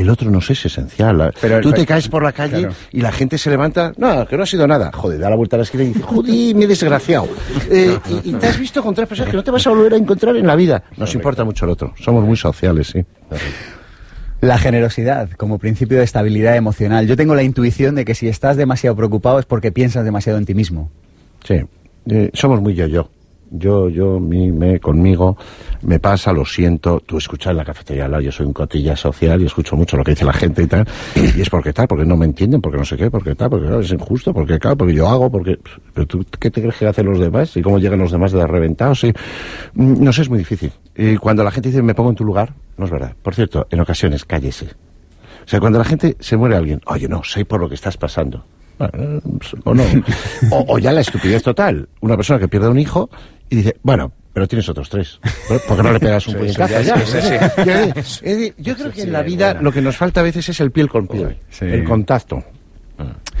El otro nos es esencial. Pero- tú te caes por la calle claro. y la gente se levanta, no, que no ha sido nada. Joder, da la vuelta a la esquina y dice, joder, me he desgraciado. Eh, y, y te has visto con tres personas que no te vas a volver a encontrar en la vida. Nos importa mucho el otro. Somos muy sociales, sí. La generosidad como principio de estabilidad emocional. Yo tengo la intuición de que si estás demasiado preocupado es porque piensas demasiado en ti mismo. Sí, eh, somos muy yo-yo. Yo, yo, mi, me, conmigo, me pasa, lo siento. Tú escuchas en la cafetería al lado, yo soy un cotilla social y escucho mucho lo que dice la gente y tal. Y es porque tal, porque no me entienden, porque no sé qué, porque tal, porque claro, es injusto, porque claro, porque yo hago, porque... Pero tú, ¿qué te crees que hacen los demás? ¿Y cómo llegan los demás de reventados? Sí. Mm, No sé, es muy difícil. Y cuando la gente dice, me pongo en tu lugar, no es verdad. Por cierto, en ocasiones, cállese. O sea, cuando la gente se muere alguien, oye, no, sé por lo que estás pasando. Bueno, o no. O, o ya la estupidez total. Una persona que pierde un hijo y dice, bueno, pero tienes otros tres. ¿Por qué no le pegas un puñetazo ya? sí, decir, Yo creo que en la vida lo que nos falta a veces es el piel con piel, el contacto.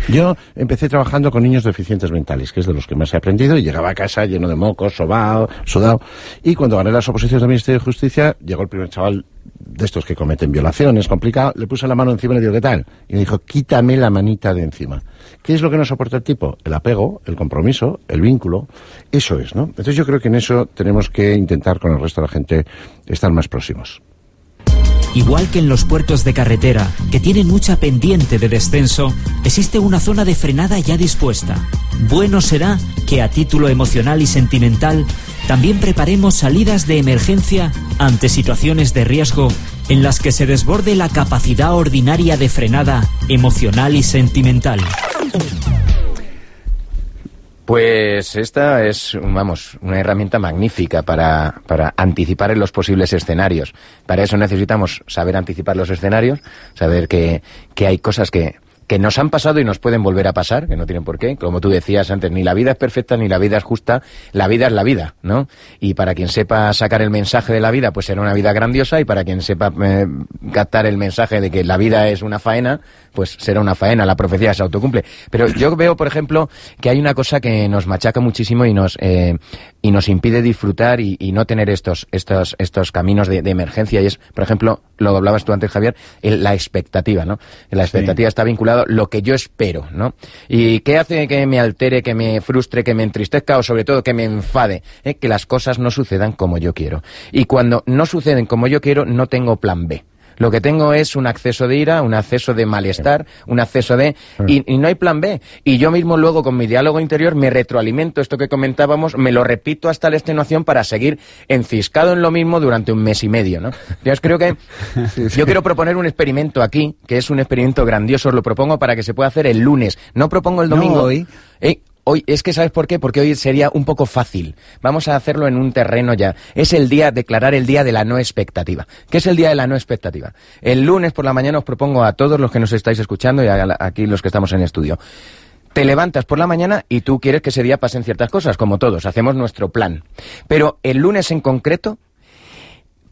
Yo empecé trabajando con niños deficientes mentales, que es de los que más he aprendido, y llegaba a casa lleno de mocos, sobao, sudado. Y cuando gané las oposiciones del Ministerio de Justicia, llegó el primer chaval de estos que cometen violaciones, complicado, le puse la mano encima y le digo, ¿qué tal? Y me dijo, quítame la manita de encima. ¿Qué es lo que no soporta el tipo? El apego, el compromiso, el vínculo. Eso es, ¿no? Entonces yo creo que en eso tenemos que intentar con el resto de la gente estar más próximos. Igual que en los puertos de carretera, que tienen mucha pendiente de descenso, existe una zona de frenada ya dispuesta. Bueno será que a título emocional y sentimental también preparemos salidas de emergencia ante situaciones de riesgo en las que se desborde la capacidad ordinaria de frenada emocional y sentimental. Pues esta es, vamos, una herramienta magnífica para, para anticipar en los posibles escenarios. Para eso necesitamos saber anticipar los escenarios, saber que, que hay cosas que, que nos han pasado y nos pueden volver a pasar, que no tienen por qué. Como tú decías antes, ni la vida es perfecta ni la vida es justa, la vida es la vida, ¿no? Y para quien sepa sacar el mensaje de la vida, pues será una vida grandiosa, y para quien sepa eh, captar el mensaje de que la vida es una faena, pues será una faena, la profecía se autocumple. Pero yo veo, por ejemplo, que hay una cosa que nos machaca muchísimo y nos, eh, y nos impide disfrutar y, y no tener estos, estos, estos caminos de, de emergencia, y es, por ejemplo, lo hablabas tú antes, Javier, el- la expectativa, ¿no? La expectativa está vinculado lo que yo espero, ¿no? ¿Y qué hace que me altere, que me frustre, que me entristezca o sobre todo que me enfade? Eh, Que las cosas no sucedan como yo quiero. Y cuando no suceden como yo quiero, no tengo plan B. Lo que tengo es un acceso de ira, un acceso de malestar, un acceso de... Y, y no hay plan B. Y yo mismo luego con mi diálogo interior me retroalimento esto que comentábamos, me lo repito hasta la extenuación para seguir enciscado en lo mismo durante un mes y medio, ¿no? Yo creo que yo quiero proponer un experimento aquí, que es un experimento grandioso, os lo propongo para que se pueda hacer el lunes. No propongo el No domingo. hoy. Eh, Hoy, es que ¿sabes por qué? Porque hoy sería un poco fácil. Vamos a hacerlo en un terreno ya. Es el día, declarar el día de la no expectativa. ¿Qué es el día de la no expectativa? El lunes por la mañana os propongo a todos los que nos estáis escuchando y a aquí los que estamos en estudio. Te levantas por la mañana y tú quieres que ese día pasen ciertas cosas, como todos, hacemos nuestro plan. Pero el lunes en concreto,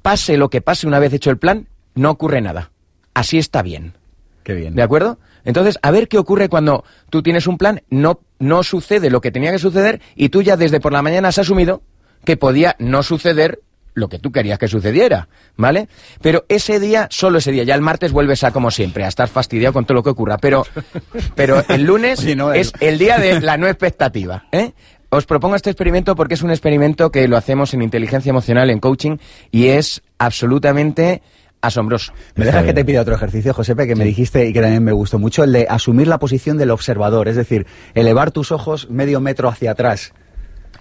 pase lo que pase una vez hecho el plan, no ocurre nada. Así está bien. Qué bien. ¿De acuerdo? Entonces, a ver qué ocurre cuando tú tienes un plan, no, no sucede lo que tenía que suceder y tú ya desde por la mañana has asumido que podía no suceder lo que tú querías que sucediera, ¿vale? Pero ese día, solo ese día, ya el martes vuelves a como siempre, a estar fastidiado con todo lo que ocurra, pero, pero el lunes no, es el día de la no expectativa, ¿eh? Os propongo este experimento porque es un experimento que lo hacemos en inteligencia emocional, en coaching, y es absolutamente asombroso. ¿Me dejas que te pida otro ejercicio, Josepe, que me dijiste y que también me gustó mucho, el de asumir la posición del observador, es decir, elevar tus ojos medio metro hacia atrás.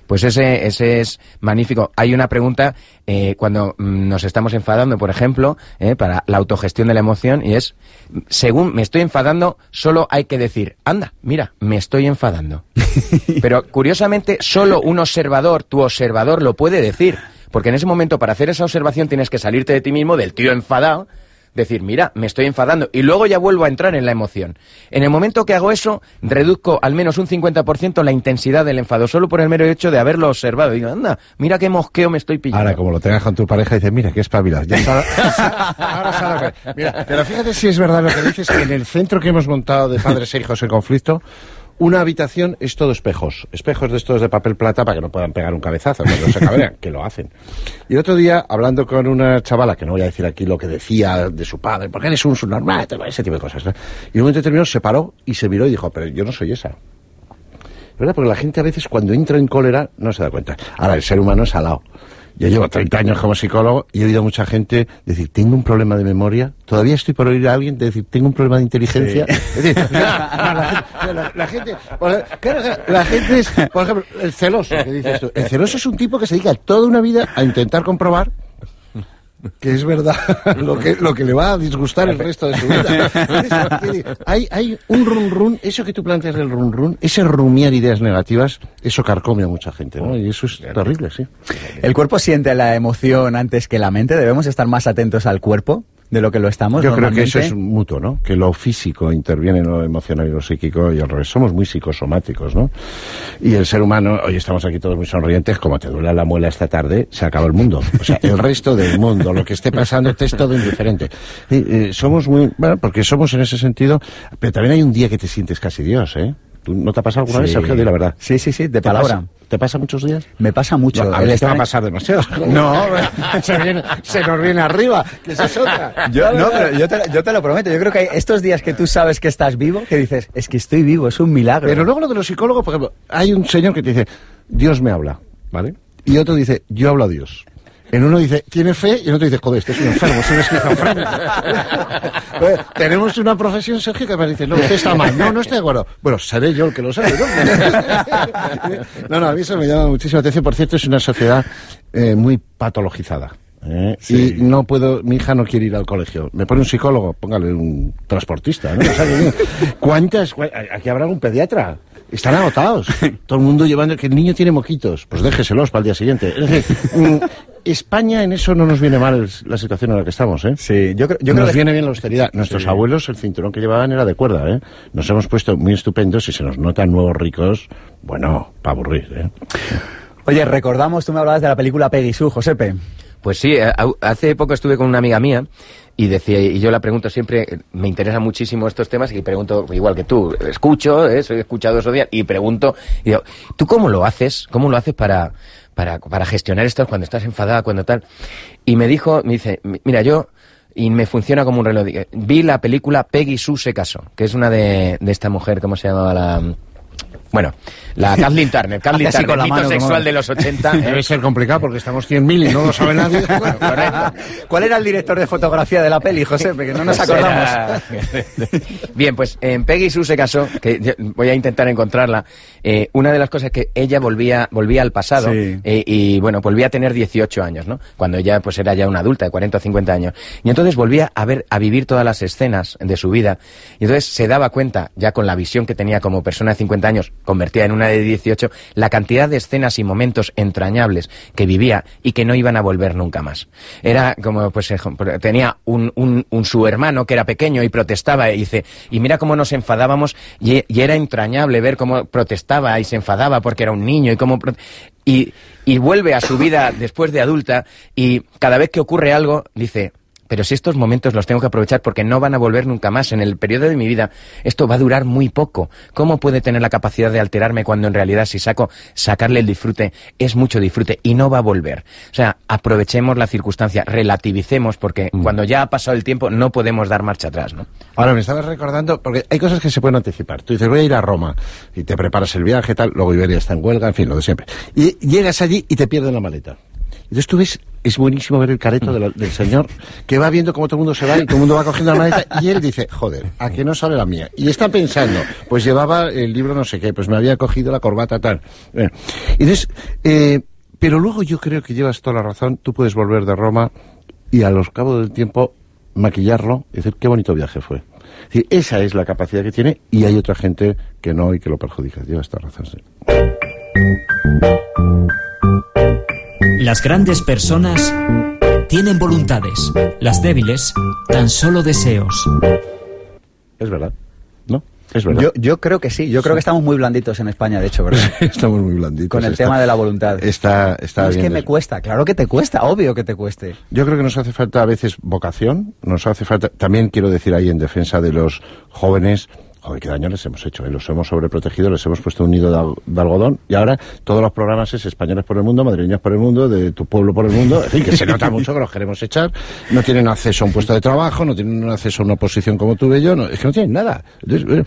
Pues ese, ese es magnífico. Hay una pregunta eh, cuando mm, nos estamos enfadando, por ejemplo, eh, para la autogestión de la emoción, y es, según me estoy enfadando, solo hay que decir, anda, mira, me estoy enfadando. Pero curiosamente, solo un observador, tu observador, lo puede decir. Porque en ese momento, para hacer esa observación, tienes que salirte de ti mismo, del tío enfadado, decir, mira, me estoy enfadando, y luego ya vuelvo a entrar en la emoción. En el momento que hago eso, reduzco al menos un 50% la intensidad del enfado, solo por el mero hecho de haberlo observado. Digo, anda, mira qué mosqueo me estoy pillando. Ahora, como lo tengas con tu pareja, dices, mira, qué espabilado. Ya está- ahora sabe lo que- Mira, pero fíjate si es verdad lo que dices, que en el centro que hemos montado de padres e hijos en conflicto, una habitación es todo espejos. Espejos de estos de papel plata para que no puedan pegar un cabezazo cuando se cabrean, que lo hacen. Y el otro día, hablando con una chavala, que no voy a decir aquí lo que decía de su padre, porque eres un subnormal, ese tipo de cosas. ¿no? Y en un momento determinado se paró y se miró y dijo, pero yo no soy esa. ¿Verdad? Porque la gente a veces cuando entra en cólera no se da cuenta. Ahora, el ser humano es alado. Yo llevo 30 años como psicólogo y he oído a mucha gente decir, tengo un problema de memoria. Todavía estoy por oír a alguien decir, tengo un problema de inteligencia. Es decir, no, la, gente- la- la gente, por ejemplo, claro, claro, la gente es, por ejemplo, el celoso, que dices tú. El celoso es un tipo que se dedica toda una vida a intentar comprobar que es verdad lo que, lo que le va a disgustar el resto de su vida. hay, hay un run run, eso que tú planteas del run run, ese rumiar ideas negativas, eso carcome a mucha gente, ¿no? Y eso es terrible, sí. ¿El cuerpo siente la emoción antes que la mente? ¿Debemos estar más atentos al cuerpo de lo que lo estamos Yo creo que eso es mutuo, ¿no? Que lo físico interviene en lo emocional y lo psíquico y al revés. Somos muy psicosomáticos, ¿no? Y el ser humano, hoy estamos aquí todos muy sonrientes, como te duele la muela esta tarde, se acabó el mundo. O sea, el resto del mundo, lo que esté pasando, te es todo indiferente. Y, eh, somos muy, bueno, porque somos en ese sentido, pero también hay un día que te sientes casi Dios, ¿eh? ¿Tú no te ha pasado alguna vez. Sergio? Di la verdad. Sí, sí, sí, de ¿Te palabra. pasa- ¿Te pasa muchos días? Me pasa mucho. No, a te va a pasar demasiado. No, se, viene- se nos viene arriba, que esa es otra. Yo, no, pero yo te, yo te lo prometo. Yo creo que hay estos días que tú sabes que estás vivo, que dices, es que estoy vivo, es un milagro. Pero luego lo de los psicólogos, por ejemplo, hay un señor que te dice, Dios me habla, ¿vale? Y otro dice, yo hablo a Dios. En uno dice, tiene fe, y en otro dice, joder, este es un enfermo, es un esquizofrénico. Tenemos una profesión, Sergio, que me dice, no, usted está mal. No, no estoy de acuerdo. Bueno, seré yo el que lo sabe, ¿no? no, no, a mí eso me llama muchísima atención. Por cierto, es una sociedad eh, muy patologizada. ¿Eh? Sí. Y no puedo, mi hija no quiere ir al colegio. Me pone un psicólogo, póngale un transportista, ¿no? O sea, que, ¿Cuántas? Aquí habrá un pediatra. Están agotados. Todo el mundo llevando que el niño tiene moquitos. Pues déjeselos para el día siguiente. Es decir, mm, España en eso no nos viene mal la situación en la que estamos, ¿eh? Sí, yo creo, yo nos que- viene bien la austeridad. Nuestros Sí. abuelos, el cinturón que llevaban era de cuerda, ¿eh? Nos hemos puesto muy estupendos y se nos notan nuevos ricos. Bueno, para aburrir, ¿eh? Oye, recordamos, tú me hablabas de la película Peggy Sue, Josepe. Pues sí, eh, hace poco estuve con una amiga mía y decía, y yo la pregunto siempre, me interesan muchísimo estos temas y pregunto, igual que tú, escucho, eh, soy escuchado esos días, y pregunto, y digo, ¿tú cómo lo haces? ¿Cómo lo haces para, para, para gestionar esto cuando estás enfadada, cuando tal? Y me dijo, me dice, "Mi- mira, yo, y me funciona como un reloj, vi la película Peggy Sue se casó, que es una de, de esta mujer, ¿cómo se llamaba la...? Bueno, la Kathleen Turner, Kathleen Turner, con la mito mano como- sexual de los 80. ¿eh? Debe ser complicado porque estamos 100.000 y no lo sabe nadie. Bueno, ¿Cuál era el director de fotografía de la peli, José? Porque no nos Pues acordamos. era- Bien, pues en Peggy Sue se casó, que voy a intentar encontrarla. eh, una de las cosas que ella volvía, volvía al pasado Sí. eh, y bueno, volvía a tener 18 años, ¿no? Cuando ella pues era ya una adulta de 40 o 50 años. Y entonces volvía a ver, a vivir todas las escenas de su vida. Y entonces se daba cuenta, ya con la visión que tenía como persona de 50 años, convertida en una de 18, la cantidad de escenas y momentos entrañables que vivía y que no iban a volver nunca más. Era como, pues, tenía un, un, un su hermano que era pequeño y protestaba y dice, y mira cómo nos enfadábamos y, y era entrañable ver cómo protestaba y se enfadaba porque era un niño y cómo... Y, y vuelve a su vida después de adulta y cada vez que ocurre algo dice, pero si estos momentos los tengo que aprovechar porque no van a volver nunca más. En el periodo de mi vida esto va a durar muy poco. ¿Cómo puede tener la capacidad de alterarme cuando en realidad si saco sacarle el disfrute es mucho disfrute y no va a volver? O sea, aprovechemos la circunstancia, relativicemos porque cuando ya ha pasado el tiempo no podemos dar marcha atrás, ¿no? Ahora me estabas recordando, porque hay cosas que se pueden anticipar. Tú dices, voy a ir a Roma y te preparas el viaje, tal, luego Iberia está en huelga, en fin, lo de siempre. Y llegas allí y te pierden la maleta. Entonces tú ves, es buenísimo ver el careto del señor que va viendo cómo todo el mundo se va y todo el mundo va cogiendo la maleta y él dice, joder, ¿a que no sale la mía? Y está pensando, pues llevaba el libro no sé qué, pues me había cogido la corbata tal. Y entonces, eh, pero luego yo creo que llevas toda la razón, tú puedes volver de Roma y a los cabos del tiempo maquillarlo y decir qué bonito viaje fue. Es decir, esa es la capacidad que tiene y hay otra gente que no y que lo perjudica. Llevas toda razón, sí. Las grandes personas tienen voluntades, las débiles tan solo deseos. Es verdad, ¿no? Es verdad. Yo, yo creo que sí, yo creo que estamos muy blanditos en España, de hecho, ¿verdad? Estamos muy blanditos. Con el Está- tema de la voluntad. Está, está No, es bien que me cuesta, claro que te cuesta, obvio que te cueste. Yo creo que nos hace falta a veces vocación, nos hace falta, también quiero decir ahí en defensa de los jóvenes, joder, qué daño les hemos hecho, ¿eh? los hemos sobreprotegido, les hemos puesto un nido de, al- de algodón y ahora todos los programas es españoles por el mundo, madrileños por el mundo, de tu pueblo por el mundo, en fin, que se nota mucho que los queremos echar, no tienen acceso a un puesto de trabajo, no tienen acceso a una posición como tuve yo, no, es que no tienen nada. Entonces, bueno,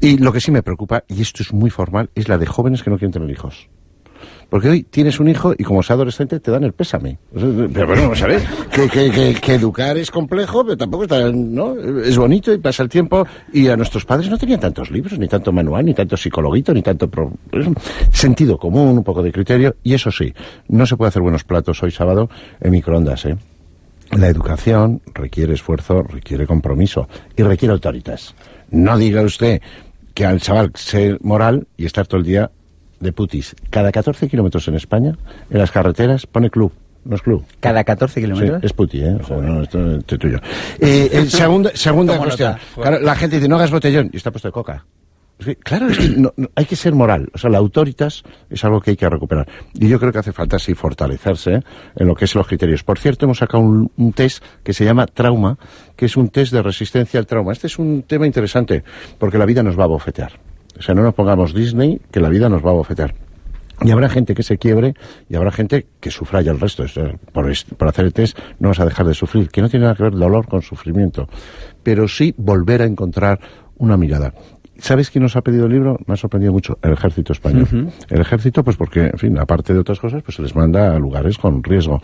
y lo que sí me preocupa, y esto es muy formal, es la de jóvenes que no quieren tener hijos. Porque hoy tienes un hijo y como sea adolescente te dan el pésame. Pero bueno, vamos a ver, que, que, que, que educar es complejo, pero tampoco está, ¿no? Es bonito y pasa el tiempo. Y a nuestros padres no tenían tantos libros, ni tanto manual, ni tanto psicologuito, ni tanto pro- sentido común, un poco de criterio. Y eso sí, no se puede hacer buenos platos hoy sábado en microondas, ¿eh? La educación requiere esfuerzo, requiere compromiso y requiere autoritas. No diga usted que al chaval ser moral y estar todo el día de putis. Cada 14 kilómetros en España, en las carreteras, pone club. No es club. ¿Cada 14 kilómetros? Sí, es puti, ¿eh? Joder, no, esto es tuyo. Eh, eh, segunda segunda cuestión. Claro, la gente dice, no hagas botellón, y está puesto de coca. Es que, claro, es que no- no, hay que ser moral. O sea, la autoritas es algo que hay que recuperar. Y yo creo que hace falta, sí, fortalecerse ¿eh? en lo que es los criterios. Por cierto, hemos sacado un, un test que se llama Trauma, que es un test de resistencia al trauma. Este es un tema interesante, porque la vida nos va a bofetear. O sea, no nos pongamos Disney, que la vida nos va a bofetear. Y habrá gente que se quiebre y habrá gente que sufra ya el resto. Por, por hacer el test no vas a dejar de sufrir, que no tiene nada que ver dolor con sufrimiento, pero sí volver a encontrar una mirada. ¿Sabes quién nos ha pedido el libro? Me ha sorprendido mucho. El ejército español. El ejército, pues porque, en fin, aparte de otras cosas, pues se les manda a lugares con riesgo.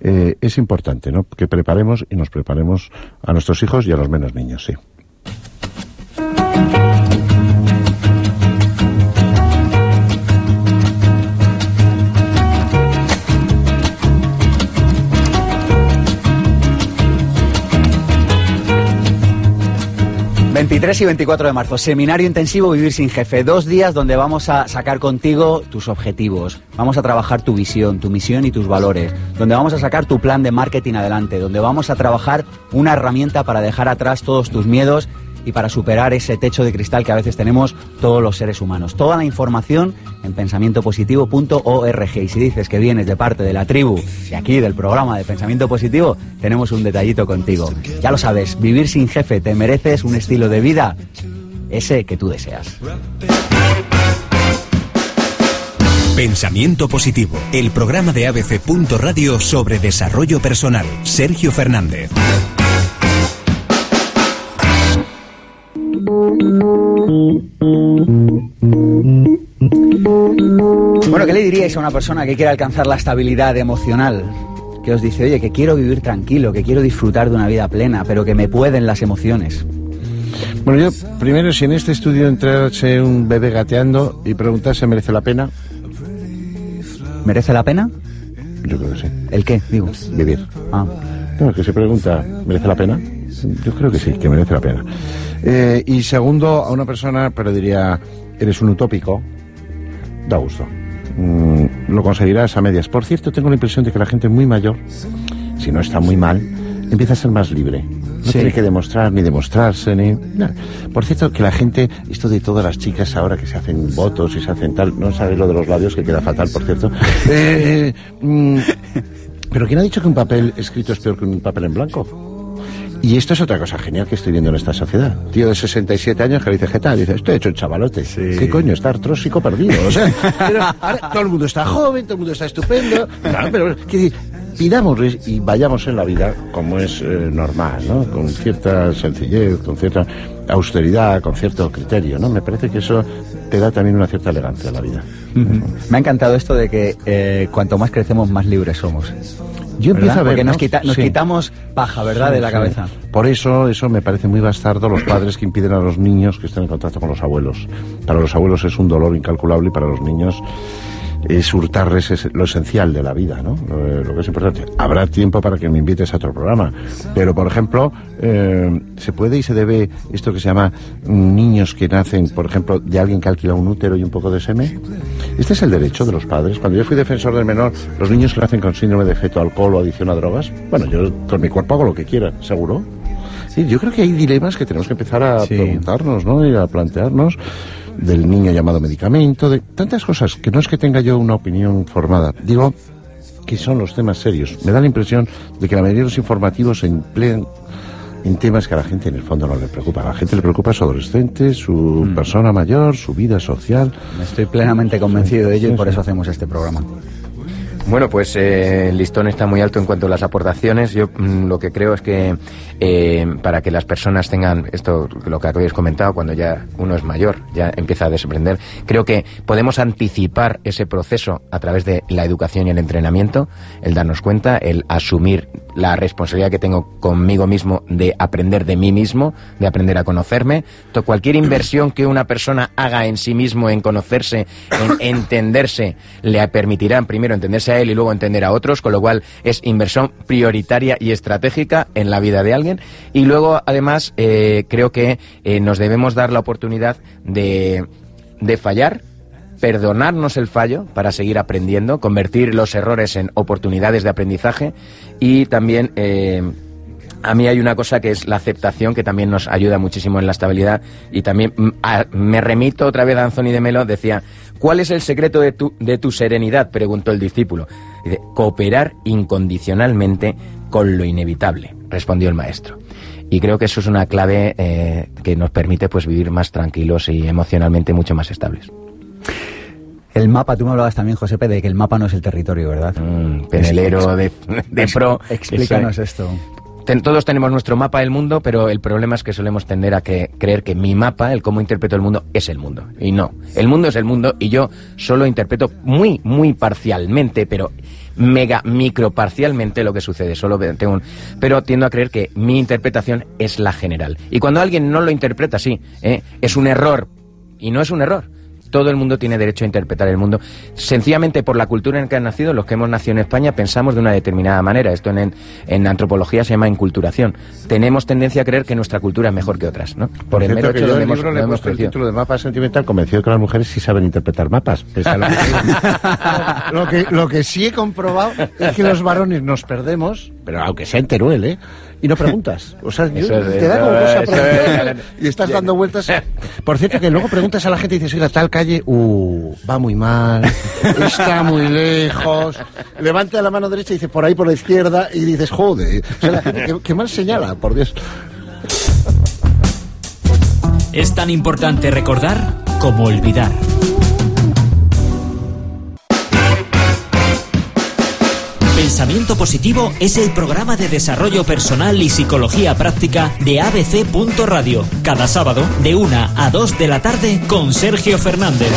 Eh, es importante, ¿no? Que preparemos y nos preparemos a nuestros hijos y a los menos niños, sí. 23 y 24 de marzo, seminario intensivo Vivir sin Jefe. Dos días donde vamos a sacar contigo tus objetivos, vamos a trabajar tu visión, tu misión y tus valores, donde vamos a sacar tu plan de marketing adelante, donde vamos a trabajar una herramienta para dejar atrás todos tus miedos y para superar ese techo de cristal que a veces tenemos todos los seres humanos. Toda la información en pensamientopositivo.org. Y si dices que vienes de parte de la tribu, de aquí, del programa de Pensamiento Positivo, tenemos un detallito contigo. Ya lo sabes, vivir sin jefe, te mereces un estilo de vida, ese que tú deseas. Pensamiento Positivo, el programa de ABC. Radio sobre desarrollo personal. Sergio Fernández. Bueno, ¿qué le diríais a una persona que quiere alcanzar la estabilidad emocional? Que os dice, oye, que quiero vivir tranquilo, que quiero disfrutar de una vida plena, pero que me pueden las emociones. Bueno, yo primero, si en este estudio entrase un bebé gateando y preguntase, ¿merece la pena? ¿Merece la pena? Yo creo que sí. ¿El qué? Digo. Vivir. Ah. No, que se pregunta, ¿merece la pena? Yo creo que sí, que merece la pena. Eh, y segundo, a una persona, pero diría, eres un utópico, da gusto. Mm, lo conseguirás a medias. Por cierto, tengo la impresión de que la gente muy mayor, si no está muy mal, empieza a ser más libre. No Sí. tiene que demostrar ni demostrarse ni. Por cierto, que la gente, esto de todas las chicas ahora que se hacen votos y se hacen tal, no sabe lo de los labios que queda fatal, por cierto. Eh, mm, pero ¿quién ha dicho que un papel escrito es peor que un papel en blanco? Y esto es otra cosa genial que estoy viendo en esta sociedad. Tío de 67 años que le dice, ¿qué tal? Dice, estoy hecho un chavalote. ¿Qué coño? Está artrósico perdido. O sea, pero ahora todo el mundo está joven, todo el mundo está estupendo. Claro, pero, ¿qué? Pidámosles y vayamos en la vida como es eh, normal, ¿no? Con cierta sencillez, con cierta austeridad, con cierto criterio, ¿no? Me parece que eso te da también una cierta elegancia a la vida. Me ha encantado esto de que eh, cuanto más crecemos, más libres somos. Yo empiezo a ver, Porque nos, ¿no? quita- nos Sí. quitamos paja, ¿verdad?, Sí, de la sí. cabeza. Por eso, eso me parece muy bastardo los padres que impiden a los niños que estén en contacto con los abuelos. Para los abuelos es un dolor incalculable y para los niños es hurtarles es lo esencial de la vida, ¿no? Lo, lo que es importante. Habrá tiempo para que me invites a otro programa. Pero, por ejemplo, eh, se puede y se debe esto que se llama mm, niños que nacen, por ejemplo, de alguien que alquila un útero y un poco de semen. Este es el derecho de los padres. Cuando yo fui defensor del menor, los niños que nacen con síndrome de feto, alcohol o adicción a drogas, bueno, yo con mi cuerpo hago lo que quiera, seguro. Sí, yo creo que hay dilemas que tenemos que empezar a preguntarnos, ¿no? Y a plantearnos del niño llamado medicamento, de tantas cosas que no es que tenga yo una opinión formada. Digo que son los temas serios. Me da la impresión de que la mayoría de los informativos se emplean en temas que a la gente en el fondo no le preocupa. A la gente le preocupa su adolescente, su persona mayor, su vida social. Estoy plenamente convencido de ello y por eso hacemos este programa. Bueno, pues eh, el listón está muy alto en cuanto a las aportaciones. Yo mm, lo que creo es que eh, para que las personas tengan esto, lo que habéis comentado, cuando ya uno es mayor, ya empieza a desprender, creo que podemos anticipar ese proceso a través de la educación y el entrenamiento, el darnos cuenta, el asumir la responsabilidad que tengo conmigo mismo de aprender de mí mismo, de aprender a conocerme. Cualquier inversión que una persona haga en sí mismo, en conocerse, en entenderse, le permitirá primero entenderse a él y luego entender a otros, con lo cual es inversión prioritaria y estratégica en la vida de alguien. Y luego, además, eh, creo que eh, nos debemos dar la oportunidad de, de fallar, perdonarnos el fallo para seguir aprendiendo, convertir los errores en oportunidades de aprendizaje y también eh, a mí hay una cosa que es la aceptación que también nos ayuda muchísimo en la estabilidad y también me remito otra vez a Anthony de Melo, decía, ¿cuál es el secreto de tu, de tu serenidad? preguntó el discípulo. Cooperar incondicionalmente con lo inevitable, respondió el maestro. Y creo que eso es una clave eh, que nos permite pues vivir más tranquilos y emocionalmente mucho más estables. El mapa, tú me hablabas también, Josepe, de que el mapa no es el territorio, ¿verdad? penelero de, de pro. Explícanos esto. Ten- todos tenemos nuestro mapa del mundo, pero el problema es que solemos tender a que, creer que mi mapa, el cómo interpreto el mundo, es el mundo. Y no. El mundo es el mundo y yo solo interpreto muy, muy parcialmente, pero mega micro parcialmente lo que sucede. Solo tengo un- pero tiendo a creer que mi interpretación es la general. Y cuando alguien no lo interpreta así, ¿eh? es un error. Y no es un error. Todo el mundo tiene derecho a interpretar el mundo. Sencillamente por la cultura en que han nacido, los que hemos nacido en España pensamos de una determinada manera. Esto en, en antropología se llama inculturación. Tenemos tendencia a creer que nuestra cultura es mejor que otras, ¿no? Por el cierto, mero hecho de el hemos- libro le hemos el título de mapa sentimental convencido que las mujeres sí saben interpretar mapas. lo, que, lo que sí he comprobado es que los varones nos perdemos, pero aunque sea en Teruel, ¿eh? Y no preguntas. O sea, yo- es- te da como cosa es- preguntar y estás dando vueltas. Por cierto, que luego preguntas a la gente y dices, oiga, tal calle, uh, va muy mal, está muy lejos. Levanta la mano derecha y dice, por ahí, por la izquierda, y dices, joder. O sea, la gente, qué, qué mal señala, por Dios. Es tan importante recordar como olvidar. Pensamiento Positivo es el programa de desarrollo personal y psicología práctica de ABC. Radio. Cada sábado de 1 a 2 de la tarde con Sergio Fernández.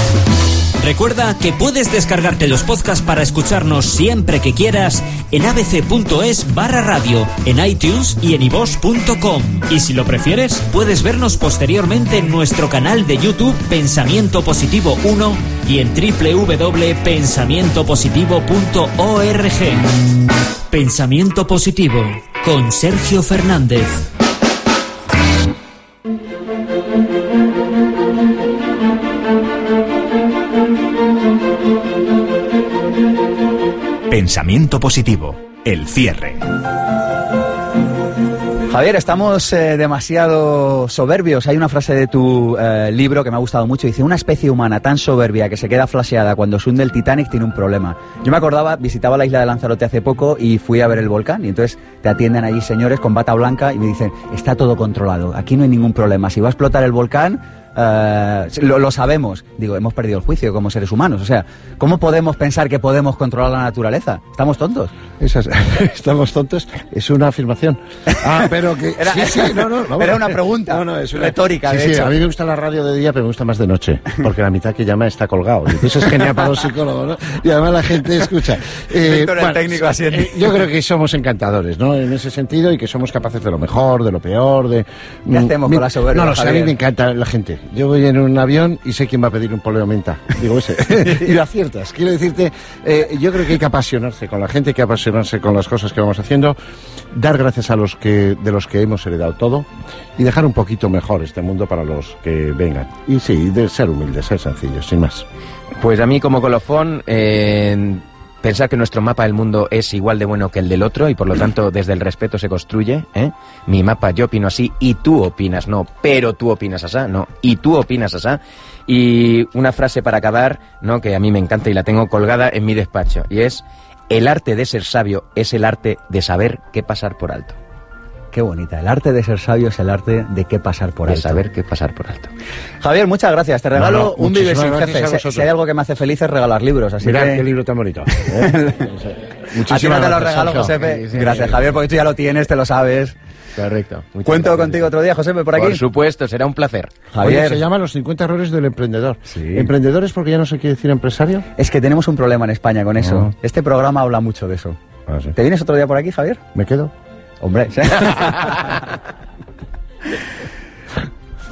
Recuerda que puedes descargarte los podcasts para escucharnos siempre que quieras en abc.es barra radio, en iTunes y en ivos.com. Y si lo prefieres, puedes vernos posteriormente en nuestro canal de YouTube Pensamiento Positivo 1 y en www.pensamientopositivo.org. Pensamiento Positivo con Sergio Fernández. Pensamiento positivo. El cierre. Javier, estamos eh, demasiado soberbios. Hay una frase de tu eh, libro que me ha gustado mucho. Dice, una especie humana tan soberbia que se queda flasheada cuando se hunde el Titanic tiene un problema. Yo me acordaba, visitaba la isla de Lanzarote hace poco y fui a ver el volcán. Y entonces te atienden allí señores con bata blanca y me dicen, está todo controlado, aquí no hay ningún problema. Si va a explotar el volcán, eh, lo, lo sabemos. Digo, hemos perdido el juicio como seres humanos. O sea, ¿cómo podemos pensar que podemos controlar la naturaleza? ¿Estamos tontos? Esas- estamos tontos. Es una afirmación. Ah, pero que. Era- sí, sí, no, no, no, era bueno. una pregunta No, no, es una retórica, Sí, de sí, hecho. a mí me gusta la radio de día, pero me gusta más de noche. Porque la mitad que llama está colgado. Y eso es genial para los psicólogos, ¿no? Y además la gente escucha. Víctor, el técnico, asiente. eh, Yo creo que somos encantadores, ¿no? En ese sentido, y que somos capaces de lo mejor, de lo peor, de. ¿Qué hacemos con la soberbia, No, no, a mí me encanta la gente. Yo voy en un avión y sé quién va a pedir un poleo menta. Digo ese. y lo aciertas. Quiero decirte, eh, yo creo que hay que apasionarse con la gente, que apasionarse con las cosas que vamos haciendo, dar gracias a los que de los que hemos heredado todo y dejar un poquito mejor este mundo para los que vengan. Y sí, de ser humildes, ser sencillos, sin más. Pues a mí como colofón, eh, pensar que nuestro mapa del mundo es igual de bueno que el del otro y por lo tanto desde el respeto se construye. ¿eh? Mi mapa yo opino así y tú opinas no, pero tú opinas asá, no, y tú opinas asá. Y una frase para acabar, ¿no? que a mí me encanta y la tengo colgada en mi despacho y es el arte de ser sabio es el arte de saber qué pasar por alto. Qué bonita. El arte de ser sabio es el arte de qué pasar por de alto. saber qué pasar por alto. Javier, muchas gracias. Te regalo No, no, un Vive muchísimas sin gracias jefe. Si-. Si, hay algo que me hace feliz es regalar libros. Así Mirad que... qué libro tan bonito. ¿eh? A ti no te lo gracias, regalo, Sergio. Josepe. Gracias, Javier, porque tú ya lo tienes, te lo sabes. Correcto. Muchas Cuento gracias. contigo otro día, Josepe, por aquí. Por supuesto, será un placer. Javier. Oye, se llama Los 50 errores del emprendedor. Sí. ¿Emprendedores porque ya no se quiere decir empresario? Es que tenemos un problema en España con eso. No. Este programa habla mucho de eso. Ah, sí. ¿Te vienes otro día por aquí, Javier? ¿Me quedo? Hombre.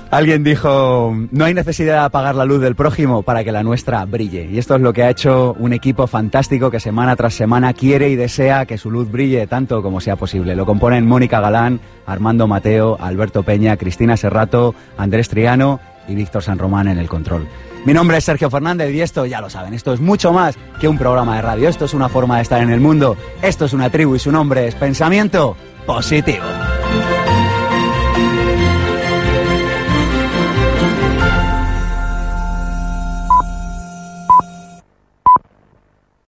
Alguien dijo, no hay necesidad de apagar la luz del prójimo para que la nuestra brille. Y esto es lo que ha hecho un equipo fantástico que semana tras semana quiere y desea que su luz brille tanto como sea posible. Lo componen Mónica Galán, Armando Mateo, Alberto Peña, Cristina Serrato, Andrés Triano y Víctor San Román en el control. Mi nombre es Sergio Fernández y esto, ya lo saben, esto es mucho más que un programa de radio. Esto es una forma de estar en el mundo. Esto es una tribu y su nombre es Pensamiento Positivo.